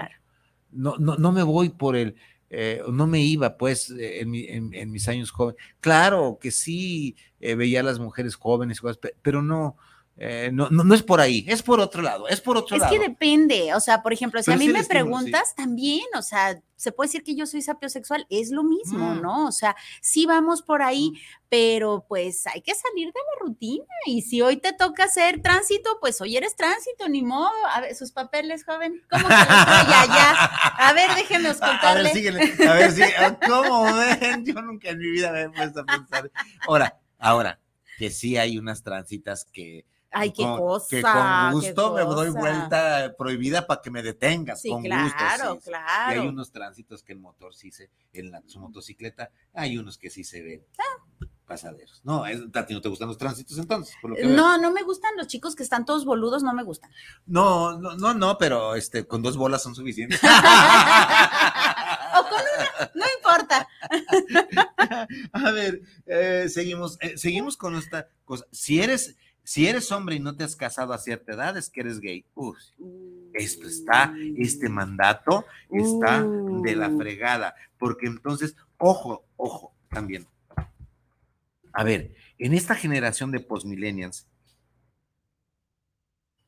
No, no, no me voy por el, eh, no me iba pues en, mis años jóvenes. Claro que sí, veía a las mujeres jóvenes, pero no, eh, no, no, es por ahí, es por otro lado, es por otro lado. Es que depende, o sea, por ejemplo, si a mí me preguntas, también, o sea, se puede decir que yo soy sapiosexual, es lo mismo, mm. ¿no? O sea, sí vamos por ahí, mm. pero pues hay que salir de la rutina y si hoy te toca hacer tránsito, pues hoy eres tránsito, ni modo. A ver, sus papeles, joven, ¿cómo se los trae allá? A ver, déjenme contarle. A ver, síguele, a ver, sí, ¿cómo ven? Yo nunca en mi vida me he puesto a pensar. Ahora, ahora, que sí hay unas tránsitas que Ay, qué cosa. Que con gusto me doy vuelta prohibida para que me detengas. con claro, gusto, claro. Y hay unos tránsitos que el motor sí se, en la, su motocicleta, hay unos que sí se ven. Ah. Pasaderos. No, ¿a ti no te gustan los tránsitos entonces? no, no me gustan los chicos que están todos boludos, no me gustan. No, no, no, no, pero este, con dos bolas son suficientes. o con una, no importa. A ver, eh, seguimos, eh, seguimos con esta cosa. Si eres, si eres hombre y no te has casado a cierta edad, es que eres gay. Uf, esto está, este mandato está de la fregada, porque entonces, ojo, ojo, también. A ver, en esta generación de postmillennials,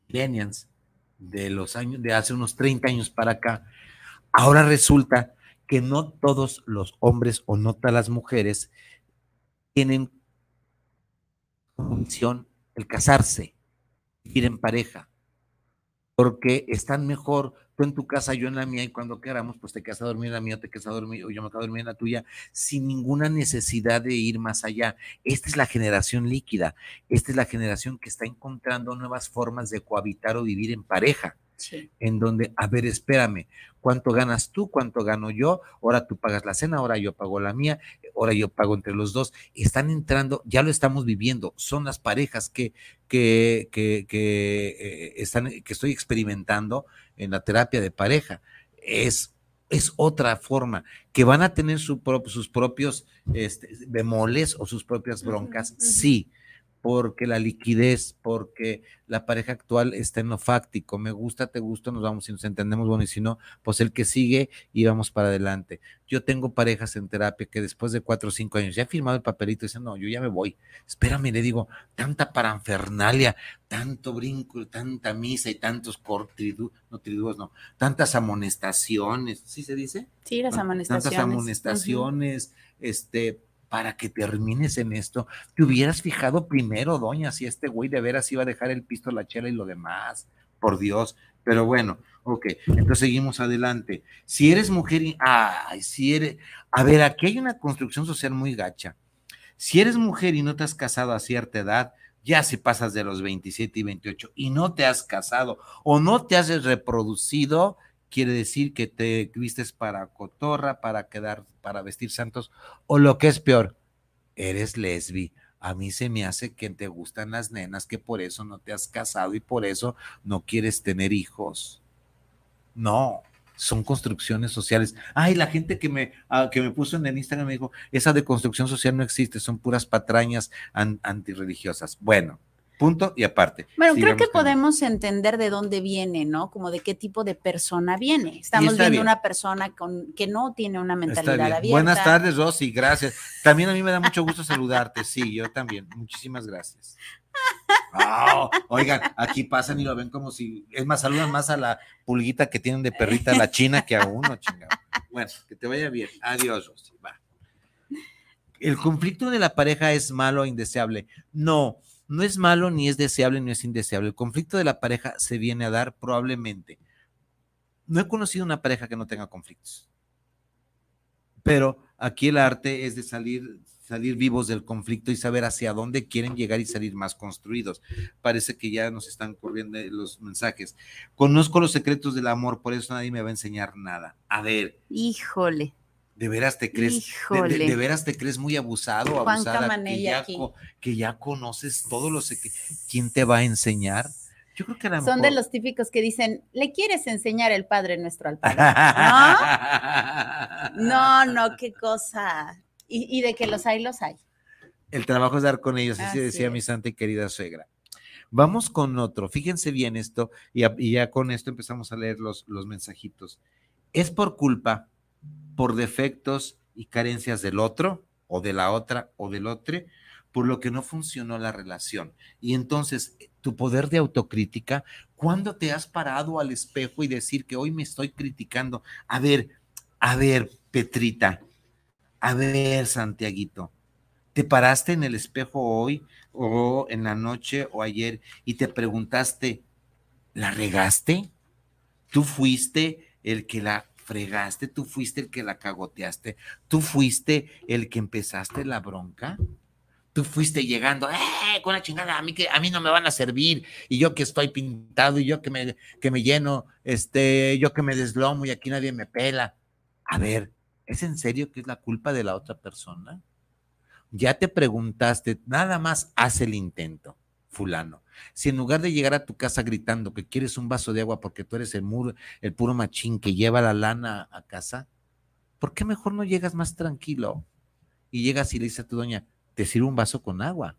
millennials de los años, de hace unos 30 años para acá, ahora resulta que no todos los hombres o no todas las mujeres tienen función el casarse, vivir en pareja, porque están mejor tú en tu casa, yo en la mía, y cuando queramos, pues te quedas a dormir en la mía, te quedas a dormir, o yo me quedo a dormir en la tuya, sin ninguna necesidad de ir más allá. Esta es la generación líquida, esta es la generación que está encontrando nuevas formas de cohabitar o vivir en pareja en donde, a ver, espérame, ¿cuánto ganas tú? ¿Cuánto gano yo? Ahora tú pagas la cena, ahora yo pago la mía, ahora yo pago entre los dos. Están entrando, ya lo estamos viviendo, son las parejas que, que, que, que eh, están, que estoy experimentando en la terapia de pareja. Es es otra forma, que van a tener sus propios este, bemoles o sus propias broncas, sí, porque la liquidez, porque la pareja actual está en lo fáctico, me gusta, te gusta, nos vamos, y nos entendemos, bueno, y si no, pues el que sigue y vamos para adelante. Yo tengo parejas en terapia que después de cuatro o cinco años ya ha firmado el papelito y dicen, no, yo ya me voy, espérame, le digo, tanta paranfernalia, tanto brinco, tanta misa y tantos cortridu, no triduos, no, tantas amonestaciones, ¿sí se dice? Sí, las amonestaciones. Tantas amonestaciones, este, para que termines en esto, te hubieras fijado primero, doña, si este güey de veras iba a dejar el pisto, la chela y lo demás. Por Dios, Pero bueno, ok, entonces seguimos adelante. Si eres mujer y, ay, si eres, a ver, aquí hay una construcción social muy gacha. Si eres mujer y no te has casado a cierta edad, ya si pasas de los 27 y 28 y no te has casado o no te has reproducido, quiere decir que te vistes para cotorra, para quedar, para vestir santos, o lo que es peor, eres lesbi. A mí se me hace que te gustan las nenas, que por eso no te has casado y por eso no quieres tener hijos. No, son construcciones sociales. Ay, la gente que me, ah, que me puso en el Instagram me dijo, esa de construcción social no existe, son puras patrañas antirreligiosas. Bueno, punto y aparte. Bueno, creo que podemos entender de dónde viene, ¿no? Como de qué tipo de persona viene. Estamos viendo una persona con, que no tiene una mentalidad abierta. Buenas tardes, Rosy, gracias. También a mí me da mucho gusto saludarte, sí, yo también. Muchísimas gracias. oigan, aquí pasan y lo ven como si, es más, saludan más a la pulguita que tienen de perrita la china que a uno, chingado. Bueno, que te vaya bien. Adiós, Rosy. Va. El conflicto de la pareja es malo o indeseable. No, no es malo, ni es deseable, ni es indeseable. El conflicto de la pareja se viene a dar probablemente. No he conocido una pareja que no tenga conflictos. Pero aquí el arte es de salir, salir vivos del conflicto y saber hacia dónde quieren llegar y salir más construidos. Parece que ya nos están corriendo los mensajes. Conozco los secretos del amor, por eso nadie me va a enseñar nada. A ver. Híjole. ¿De veras te crees? De, veras te crees muy abusado o abusada? Que ya, que ya, conoces todo lo que ¿Quién te va a enseñar? Yo creo que a Son de los típicos que dicen, ¿le quieres enseñar el Padre Nuestro al Padre? ¿No? no, qué cosa. Y, de que los hay, los hay. El trabajo es dar con ellos, así, decía mi santa y querida suegra. Vamos con otro. Fíjense bien esto, y, ya con esto empezamos a leer los, los mensajitos. Es por culpa por defectos y carencias del otro o de la otra o del otro, por lo que no funcionó la relación. Y entonces, tu poder de autocrítica, ¿cuándo te has parado al espejo y decir que hoy me estoy criticando? A ver, a ver, Petrita, a ver, Santiaguito, ¿te paraste en el espejo hoy o en la noche o ayer y te preguntaste, ¿la regaste? ¿Tú fuiste el que la fregaste, tú fuiste el que la cagoteaste, tú fuiste el que empezaste la bronca. Tú fuiste llegando, ¡eh! Con la chingada, a mí que a mí no me van a servir, y yo que estoy pintado, y yo que me, que me lleno, este, yo que me deslomo y aquí nadie me pela. A ver, ¿es en serio que es la culpa de la otra persona? Ya te preguntaste, nada más haz el intento, fulano. Si en lugar de llegar a tu casa gritando que quieres un vaso de agua porque tú eres el, el puro machín que lleva la lana a casa, ¿por qué mejor no llegas más tranquilo? Y llegas y le dices a tu doña, te sirvo un vaso con agua.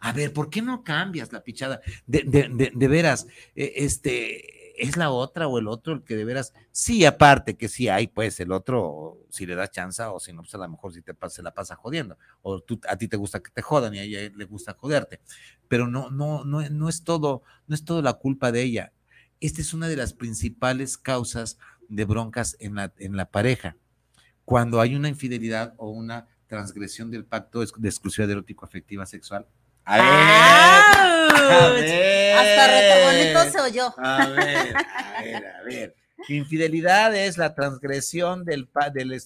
A ver, ¿por qué no cambias la pichada? De, de, de veras, e, este, es la otra o el otro el que de veras, sí, aparte que sí hay, pues el otro, si le da chance o si no, pues a lo mejor si te se la pasa jodiendo, o tú, a ti te gusta que te jodan y a ella le gusta joderte, pero no, no, no, no es todo, no es todo la culpa de ella. Esta es una de las principales causas de broncas en la, en la pareja. Cuando hay una infidelidad o una transgresión del pacto de exclusividad erótico afectiva sexual, a ver, Hasta reto se oyó. A ver, a ver, a ver. Infidelidad es la transgresión del, del,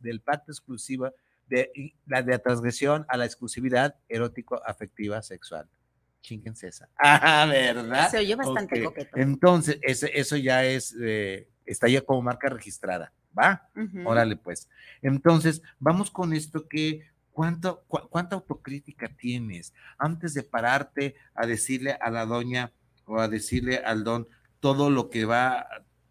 del, pacto exclusivo, de la, de transgresión a la exclusividad erótico-afectiva sexual. Chinguense esa. Ah, ¿verdad? Se oyó bastante coqueto. Entonces, eso ya es, eh, está ya como marca registrada, ¿va? Órale, pues. Entonces, vamos con esto que ¿Cuánto, ¿Cuánta autocrítica tienes antes de pararte a decirle a la doña o a decirle al don todo lo que va,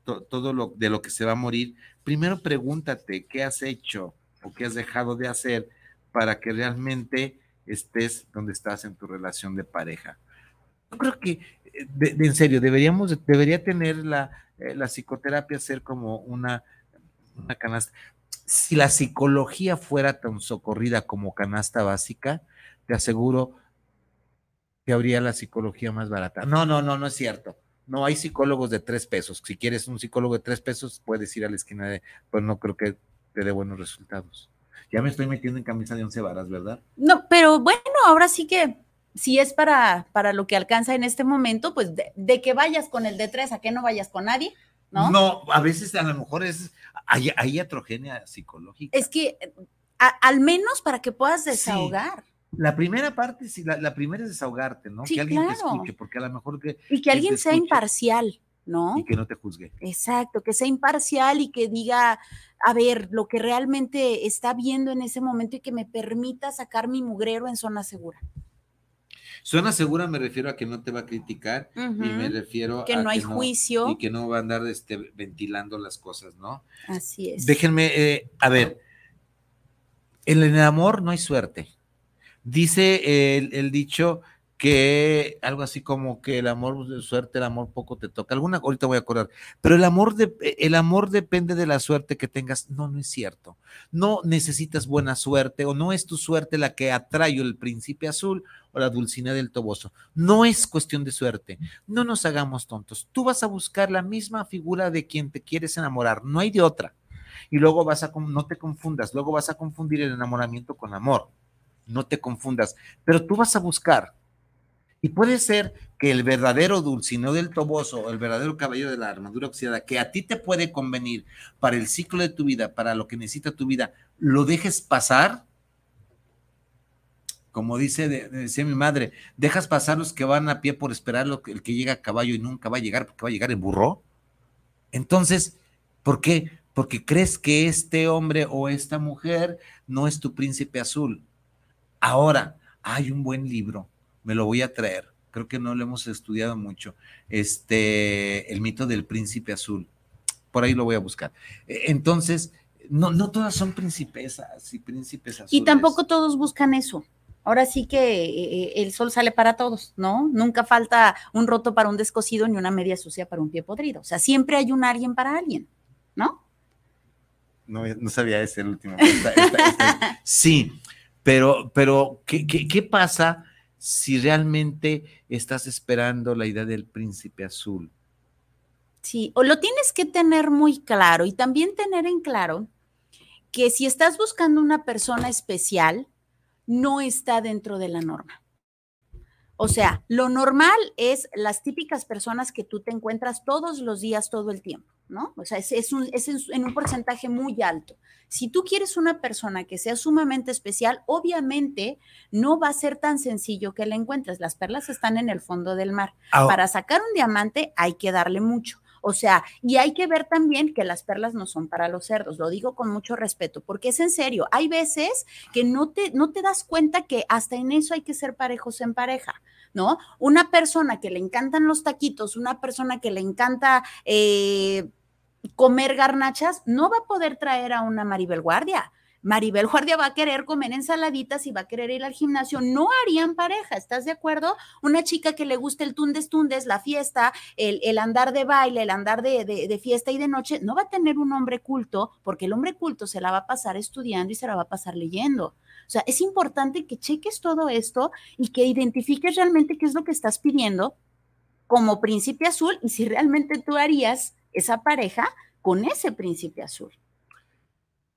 todo lo de lo que se va a morir? Primero pregúntate qué has hecho o qué has dejado de hacer para que realmente estés donde estás en tu relación de pareja. Yo creo que, eh, en serio, deberíamos, debería tener la, eh, la psicoterapia ser como una, una canasta si la psicología fuera tan socorrida como canasta básica, te aseguro que habría la psicología más barata. No, no, no, no es cierto. No hay psicólogos de tres pesos. Si quieres un psicólogo de tres pesos, puedes ir a la esquina de, pues no creo que te dé buenos resultados. Ya me estoy metiendo en camisa de once varas, ¿verdad? No, pero bueno, ahora sí que si es para, para lo que alcanza en este momento, pues de, que vayas con el de tres a que no vayas con nadie, ¿no? No, a veces a lo mejor es, hay, hay atrogenia psicológica. Es que al menos para que puedas desahogar. La primera parte, sí, la, primera es desahogarte, ¿no? que alguien te escuche, porque a lo mejor que... Y que alguien sea imparcial, ¿no? Y que no te juzgue. Exacto, que sea imparcial y que diga, a ver, lo que realmente está viendo en ese momento y que me permita sacar mi mugrero en zona segura. Zona segura me refiero a que no te va a criticar y me refiero que a no hay juicio y que no va a andar este, ventilando las cosas, ¿no? Así es. Déjenme, eh, a ver, en el amor no hay suerte. Dice el, dicho que algo así como que el amor de suerte, el amor poco te toca. Alguna ahorita voy a acordar, pero el amor de, el amor depende de la suerte que tengas. No, no es cierto. No necesitas buena suerte o no es tu suerte la que atrae el príncipe azul o la dulcina del toboso. No es cuestión de suerte. No nos hagamos tontos. Tú vas a buscar la misma figura de quien te quieres enamorar. No hay de otra. Y luego vas a, no te confundas, luego vas a confundir el enamoramiento con amor no te confundas, pero tú vas a buscar. Y puede ser que el verdadero Dulcineo del Toboso, el verdadero caballero de la armadura oxidada, que a ti te puede convenir para el ciclo de tu vida, para lo que necesita tu vida, lo dejes pasar. Como dice, decía mi madre, dejas pasar los que van a pie por esperar lo que, el que llega a caballo y nunca va a llegar porque va a llegar en burro. Entonces, ¿por qué? Porque crees que este hombre o esta mujer no es tu príncipe azul Ahora, hay un buen libro, me lo voy a traer. Creo que no lo hemos estudiado mucho. Este, El mito del príncipe azul. Por ahí lo voy a buscar. E, entonces, no, no todas son principesas y príncipes azules. Y tampoco todos buscan eso. Ahora sí que eh, eh, el sol sale para todos, ¿no? Nunca falta un roto para un descosido ni una media sucia para un pie podrido. O sea, siempre hay un alguien para alguien, ¿no? No, no sabía ese el último. sí, pero, pero ¿qué, qué, pasa si realmente estás esperando la idea del príncipe azul? Sí, o lo tienes que tener muy claro y también tener en claro que si estás buscando una persona especial, no está dentro de la norma. O sea, lo normal es las típicas personas que tú te encuentras todos los días, todo el tiempo, ¿no? O sea, es, un, es en un porcentaje muy alto. Si tú quieres una persona que sea sumamente especial, obviamente no va a ser tan sencillo que la encuentres. Las perlas están en el fondo del mar. Para sacar un diamante hay que darle mucho. O sea, y hay que ver también que las perlas no son para los cerdos, lo digo con mucho respeto, porque es en serio, hay veces que no te, no te das cuenta que hasta en eso hay que ser parejos en pareja. ¿No? Una persona que le encantan los taquitos, una persona que le encanta eh, comer garnachas, no va a poder traer a una Maribel Guardia. Maribel Guardia va a querer comer ensaladitas y va a querer ir al gimnasio. No harían pareja, ¿estás de acuerdo? Una chica que le guste el tundes tundes, la fiesta, el, andar de baile, el andar de, de, fiesta y de noche, no va a tener un hombre culto, porque el hombre culto se la va a pasar estudiando y se la va a pasar leyendo. O sea, es importante que cheques todo esto y que identifiques realmente qué es lo que estás pidiendo como príncipe azul y si realmente tú harías esa pareja con ese príncipe azul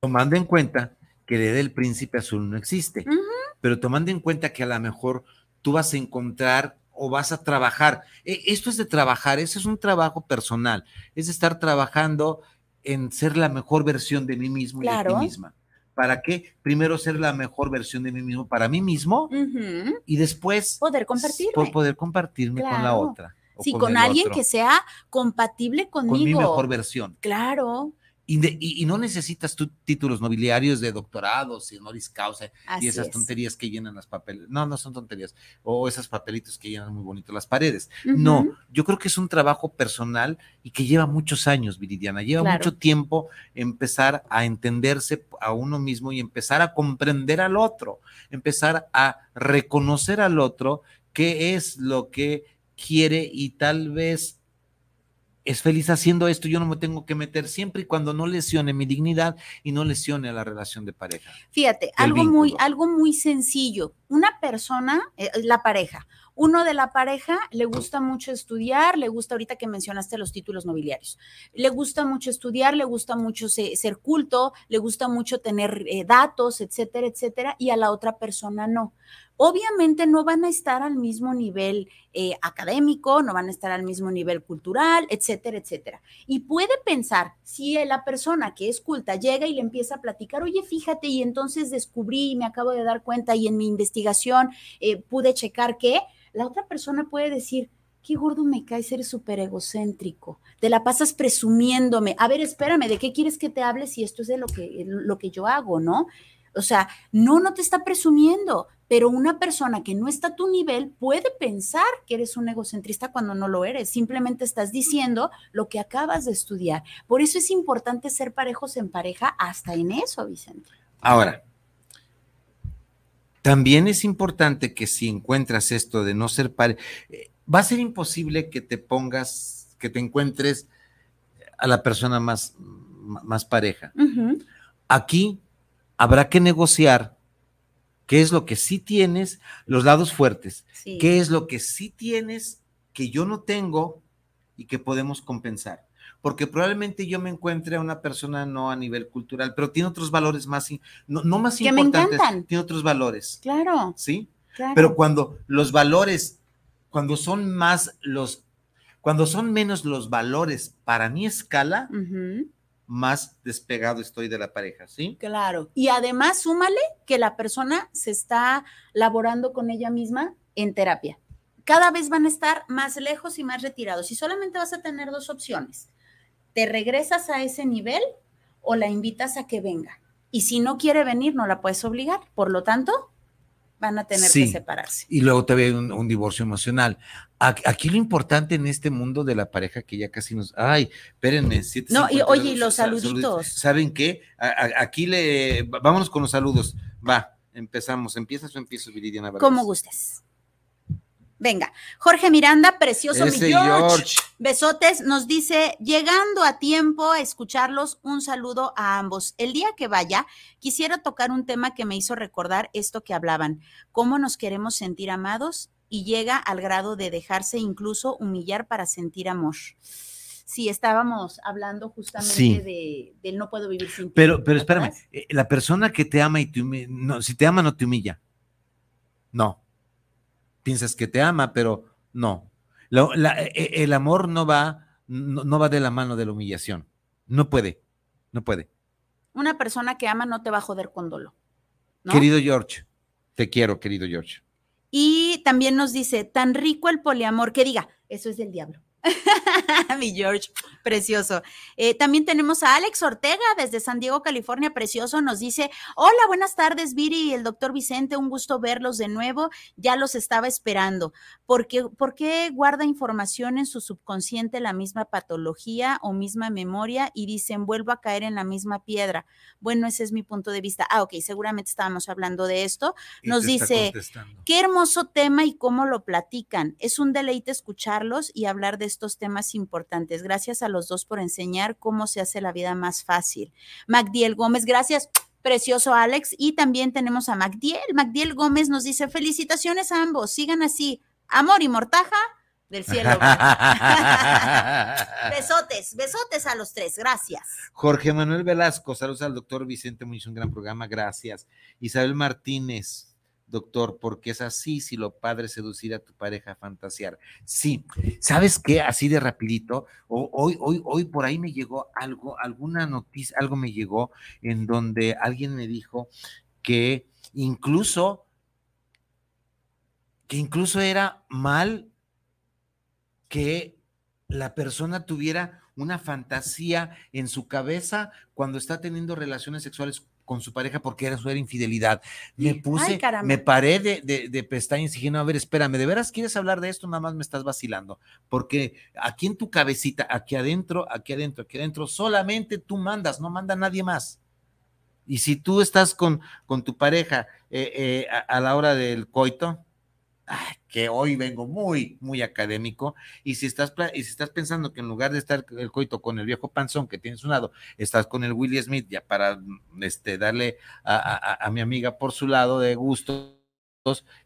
tomando en cuenta que el del príncipe azul no existe, pero tomando en cuenta que a lo mejor tú vas a encontrar o vas a trabajar. E, esto es de trabajar, eso es un trabajo personal, es de estar trabajando en ser la mejor versión de mí mismo y de ti misma. ¿Para qué? Primero ser la mejor versión de mí mismo para mí mismo y después poder compartirme. poder compartirme con la otra. Sí, con, alguien que sea compatible conmigo. Con mi mejor versión. Claro. Y, no necesitas tú títulos nobiliarios de doctorados y honoris causa y esas tonterías que llenan las papeles. No, no son tonterías. O esos papelitos que llenan muy bonito las paredes. No, yo creo que es un trabajo personal y que lleva muchos años, Viridiana. Lleva mucho tiempo empezar a entenderse a uno mismo y empezar a comprender al otro. Empezar a reconocer al otro qué es lo que quiere y tal vez es feliz haciendo esto, yo no me tengo que meter siempre y cuando no lesione mi dignidad y no lesione a la relación de pareja. Fíjate, algo muy, algo muy sencillo. Una persona, eh, la pareja, uno de la pareja le gusta mucho estudiar, le gusta ahorita que mencionaste los títulos nobiliarios, le gusta mucho estudiar, le gusta mucho ser culto, le gusta mucho tener eh, datos, etcétera, etcétera, y a la otra persona no Obviamente no van a estar al mismo nivel eh, académico, no van a estar al mismo nivel cultural, etcétera, etcétera. Y puede pensar, si la persona que es culta llega y le empieza a platicar, oye, fíjate, y entonces descubrí, me acabo de dar cuenta y en mi investigación eh, pude checar que la otra persona puede decir, qué gordo me caes, eres súper egocéntrico, te la pasas presumiéndome, a ver, espérame, ¿de qué quieres que te hable si esto es de lo que, lo que yo hago, no? O sea, no, no te está presumiendo, pero una persona que no está a tu nivel puede pensar que eres un egocentrista cuando no lo eres. Simplemente estás diciendo lo que acabas de estudiar. Por eso es importante ser parejos en pareja hasta en eso, Vicente. Ahora, también es importante que si encuentras esto de no ser pareja, eh, va a ser imposible que te pongas, que te encuentres a la persona más, más pareja. Aquí habrá que negociar qué es lo que sí tienes, los lados fuertes, qué es lo que sí tienes que yo no tengo y que podemos compensar. Porque probablemente yo me encuentre a una persona no a nivel cultural, pero tiene otros valores más, no, no más importantes, tiene otros valores. Claro. ¿Sí? Pero cuando los valores, cuando son más los, cuando son menos los valores para mi escala, más despegado estoy de la pareja, ¿sí? Claro. Y además, súmale que la persona se está laborando con ella misma en terapia. Cada vez van a estar más lejos y más retirados. Y solamente vas a tener dos opciones. Te regresas a ese nivel o la invitas a que venga. Y si no quiere venir, no la puedes obligar. Por lo tanto, van a tener que separarse. Y luego te un, un divorcio emocional. Aquí lo importante en este mundo de la pareja que ya casi nos. Ay, espérenme. Siete, no, y oye, y los saluditos. ¿Saben qué? aquí le. Vámonos con los saludos. Va, empezamos. ¿Empiezas o empiezo, Viridiana? Como gustes. Venga, Jorge Miranda, precioso mi George. Besotes, nos dice, llegando a tiempo a escucharlos, un saludo a ambos. El día que vaya, quisiera tocar un tema que me hizo recordar esto que hablaban, cómo nos queremos sentir amados y llega al grado de dejarse incluso humillar para sentir amor. Sí, estábamos hablando justamente de, del no puedo vivir sin ti. Pero, pero espérame, eh, la persona que te ama y te humilla, no, si te ama no te humilla. No piensas que te ama, pero no. E, e, el amor no va, no, va de la mano de la humillación. No puede, no puede. Una persona que ama no te va a joder con dolo. Querido George, te quiero, querido George. Y también nos dice, tan rico el poliamor, que diga, eso es del diablo. Mi George, precioso. Eh, también tenemos a Alex Ortega desde San Diego, California, precioso. Nos dice: Hola, buenas tardes, Viri y el doctor Vicente. Un gusto verlos de nuevo. Ya los estaba esperando. ¿Por qué, ¿Por qué guarda información en su subconsciente la misma patología o misma memoria y dicen vuelvo a caer en la misma piedra? Bueno, ese es mi punto de vista. Ah, ok, seguramente estábamos hablando de esto. Nos dice: Qué hermoso tema y cómo lo platican. Es un deleite escucharlos y hablar de estos temas importantes. Gracias a los dos por enseñar cómo se hace la vida más fácil. Magdiel Gómez, gracias. Precioso Alex. Y también tenemos a Magdiel. Magdiel Gómez nos dice, felicitaciones a ambos, sigan así. Amor y mortaja del cielo. besotes, besotes a los tres, gracias. Jorge Manuel Velasco, saludos al doctor Vicente Muñoz, un gran programa, gracias. Isabel Martínez, doctor, porque es así si lo padre seducir a tu pareja a fantasear. Sí, ¿sabes qué? Así de rapidito, hoy, hoy, hoy por ahí me llegó algo, alguna noticia, algo me llegó en donde alguien me dijo que incluso, que incluso era mal que la persona tuviera una fantasía en su cabeza cuando está teniendo relaciones sexuales con su pareja porque era su infidelidad. Me puse, me paré de, de, de, pestañas y dije, no, a ver, espérame, ¿de veras quieres hablar de esto? Nada más me estás vacilando. Porque aquí en tu cabecita, aquí adentro, aquí adentro, aquí adentro, solamente tú mandas, no manda nadie más. Y si tú estás con, con tu pareja eh, eh, a la hora del coito, que hoy vengo muy, muy académico, y si estás, y si estás pensando que en lugar de estar el coito con el viejo panzón que tienes un lado, estás con el Willie Smith ya para este, darle a, mi amiga por su lado de gustos,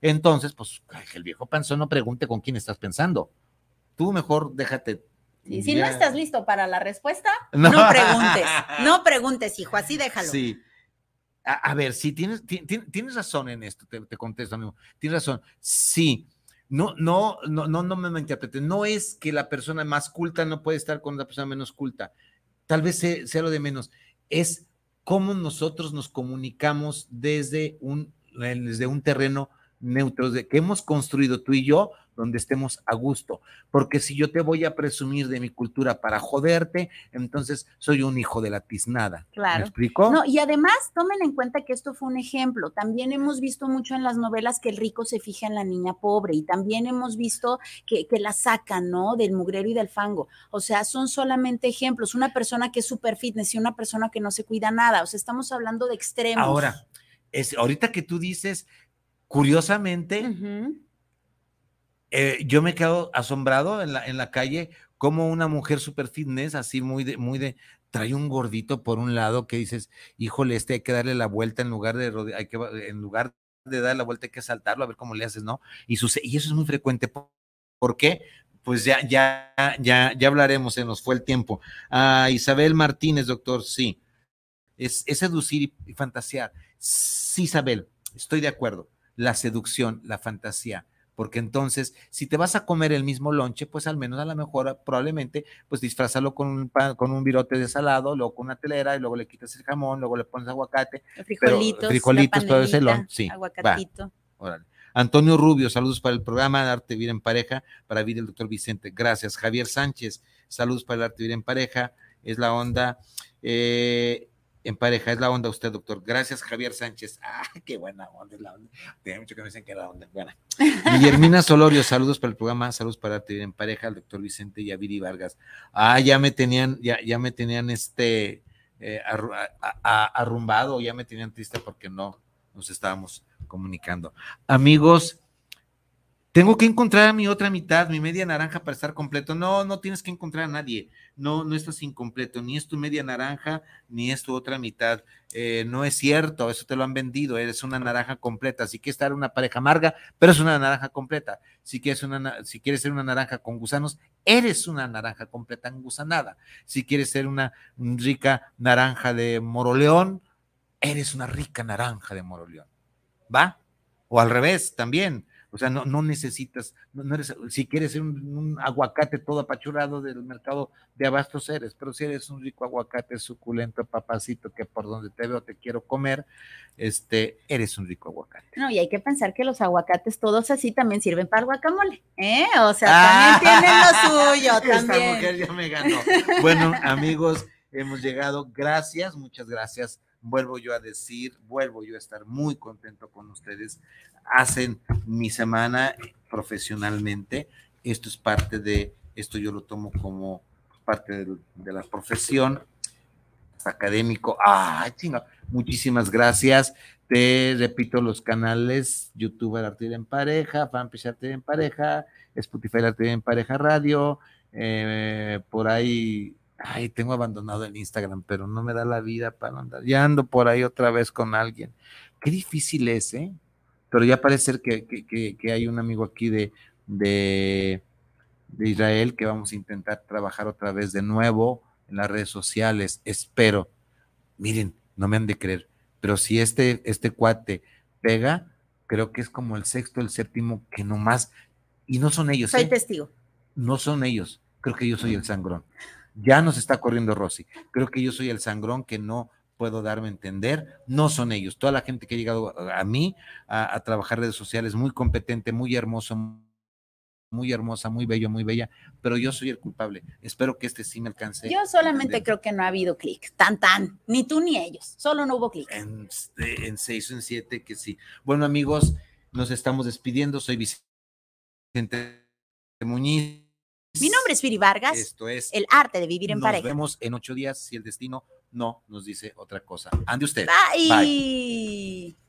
entonces, pues el viejo panzón no pregunte con quién estás pensando. Tú mejor déjate y si no estás listo para la respuesta, no. no. preguntes, no preguntes, hijo, así déjalo. Sí, A, ver, sí, tienes, tienes razón en esto, te, te, contesto, amigo. Tienes razón. Sí. No, no, no, no, no me interprete. No es que la persona más culta no puede estar con la persona menos culta. Tal vez sea, sea lo de menos. Es cómo nosotros nos comunicamos desde un, desde un terreno neutro, de, que hemos construido tú y yo donde estemos a gusto. Porque si yo te voy a presumir de mi cultura para joderte, entonces soy un hijo de la tiznada. Claro. ¿Me explico? No, y además tomen en cuenta que esto fue un ejemplo. También hemos visto mucho en las novelas que el rico se fija en la niña pobre y también hemos visto que, que la sacan, ¿no? Del mugrero y del fango. O sea, son solamente ejemplos. Una persona que es super fitness y una persona que no se cuida nada. O sea, estamos hablando de extremos. Ahora, es, ahorita que tú dices, curiosamente, eh, yo me quedo asombrado en la, en la calle como una mujer super fitness, así muy de, muy de, trae un gordito por un lado que dices, híjole, este hay que darle la vuelta en lugar de, hay que, en lugar de dar la vuelta hay que saltarlo a ver cómo le haces, ¿no? Y, sucede, y eso es muy frecuente. ¿Por qué? Pues ya, ya, ya, ya hablaremos, se nos fue el tiempo. Ah, Isabel Martínez, doctor, sí. Es, es seducir y, y fantasear. Sí, Isabel, estoy de acuerdo. La seducción, la fantasía porque entonces si te vas a comer el mismo lonche, pues al menos a lo mejor probablemente pues disfrázalo con un, pan, con un virote de salado, luego con una telera y luego le quitas el jamón, luego le pones aguacate, frijolitos, pero, frijolitos todo ese lonche, sí, aguacatito. Va, Antonio Rubio, saludos para el programa Arte Vivir en Pareja, para Vivir el doctor Vicente, gracias. Javier Sánchez, saludos para el Arte Vivir en Pareja, es la onda. Eh, en pareja. Es la onda usted, doctor. Gracias, Javier Sánchez. Ah, qué buena onda es la onda. Tiene mucho que me dicen que la onda buena. Guillermina Solorio, saludos para el programa, saludos para ti en pareja, el doctor Vicente Yaviri Vargas. Ah, ya me tenían, ya, ya me tenían este eh, arrumbado, ya me tenían triste porque no nos estábamos comunicando. Amigos, tengo que encontrar a mi otra mitad, mi media naranja para estar completo. No, no tienes que encontrar a nadie. No, no estás incompleto. Ni es tu media naranja, ni es tu otra mitad. Eh, no es cierto, eso te lo han vendido. Eres una naranja completa. Si quieres estar una pareja amarga, pero es una naranja completa. Si quieres, una, si quieres ser una naranja con gusanos, eres una naranja completa engusanada. Si quieres ser una rica naranja de moroleón, eres una rica naranja de moroleón. ¿Va? O al revés también o sea, no, no necesitas, no, eres, si quieres ser un, aguacate todo apachurado del mercado de abastos eres, pero si eres un rico aguacate suculento, papacito, que por donde te veo te quiero comer, este, eres un rico aguacate. No, y hay que pensar que los aguacates todos así también sirven para el guacamole, ¿eh? O sea, también tienen lo suyo, también. Esta mujer ya me ganó. Bueno, amigos, hemos llegado. Gracias, muchas gracias vuelvo yo a decir, vuelvo yo a estar muy contento con ustedes. Hacen mi semana profesionalmente. Esto es parte de, esto yo lo tomo como parte de, la profesión académico. Ah, chinga. Muchísimas gracias. Te repito los canales, YouTube Arte en Pareja, Fanpage Arte en Pareja, Spotify Arte en Pareja Radio, eh, por ahí ay, tengo abandonado el Instagram, pero no me da la vida para andar. Ya ando por ahí otra vez con alguien. Qué difícil es, ¿eh? Pero ya parece que, que, que, hay un amigo aquí de, de, de, Israel que vamos a intentar trabajar otra vez de nuevo en las redes sociales. Espero. Miren, no me han de creer, pero si este, este cuate pega, creo que es como el sexto, el séptimo, que nomás, y no son ellos. Soy ¿eh? testigo. No son ellos, creo que yo soy el sangrón. Ya nos está corriendo Rosy. Creo que yo soy el sangrón que no puedo darme a entender. No son ellos. Toda la gente que ha llegado a mí a, a trabajar redes sociales, muy competente, muy hermoso, muy hermosa, muy bello, muy bella, pero yo soy el culpable. Espero que este sí me alcance. Yo solamente creo que no ha habido clic, tan tan, ni tú ni ellos, solo no hubo clic. En, en seis o en siete que sí. Bueno, amigos, nos estamos despidiendo. Soy Vicente Muñiz. Mi nombre es Firi Vargas. Esto es El arte de vivir en nos pareja. Nos vemos en ocho días si el destino no nos dice otra cosa. Ande usted. Bye. Bye.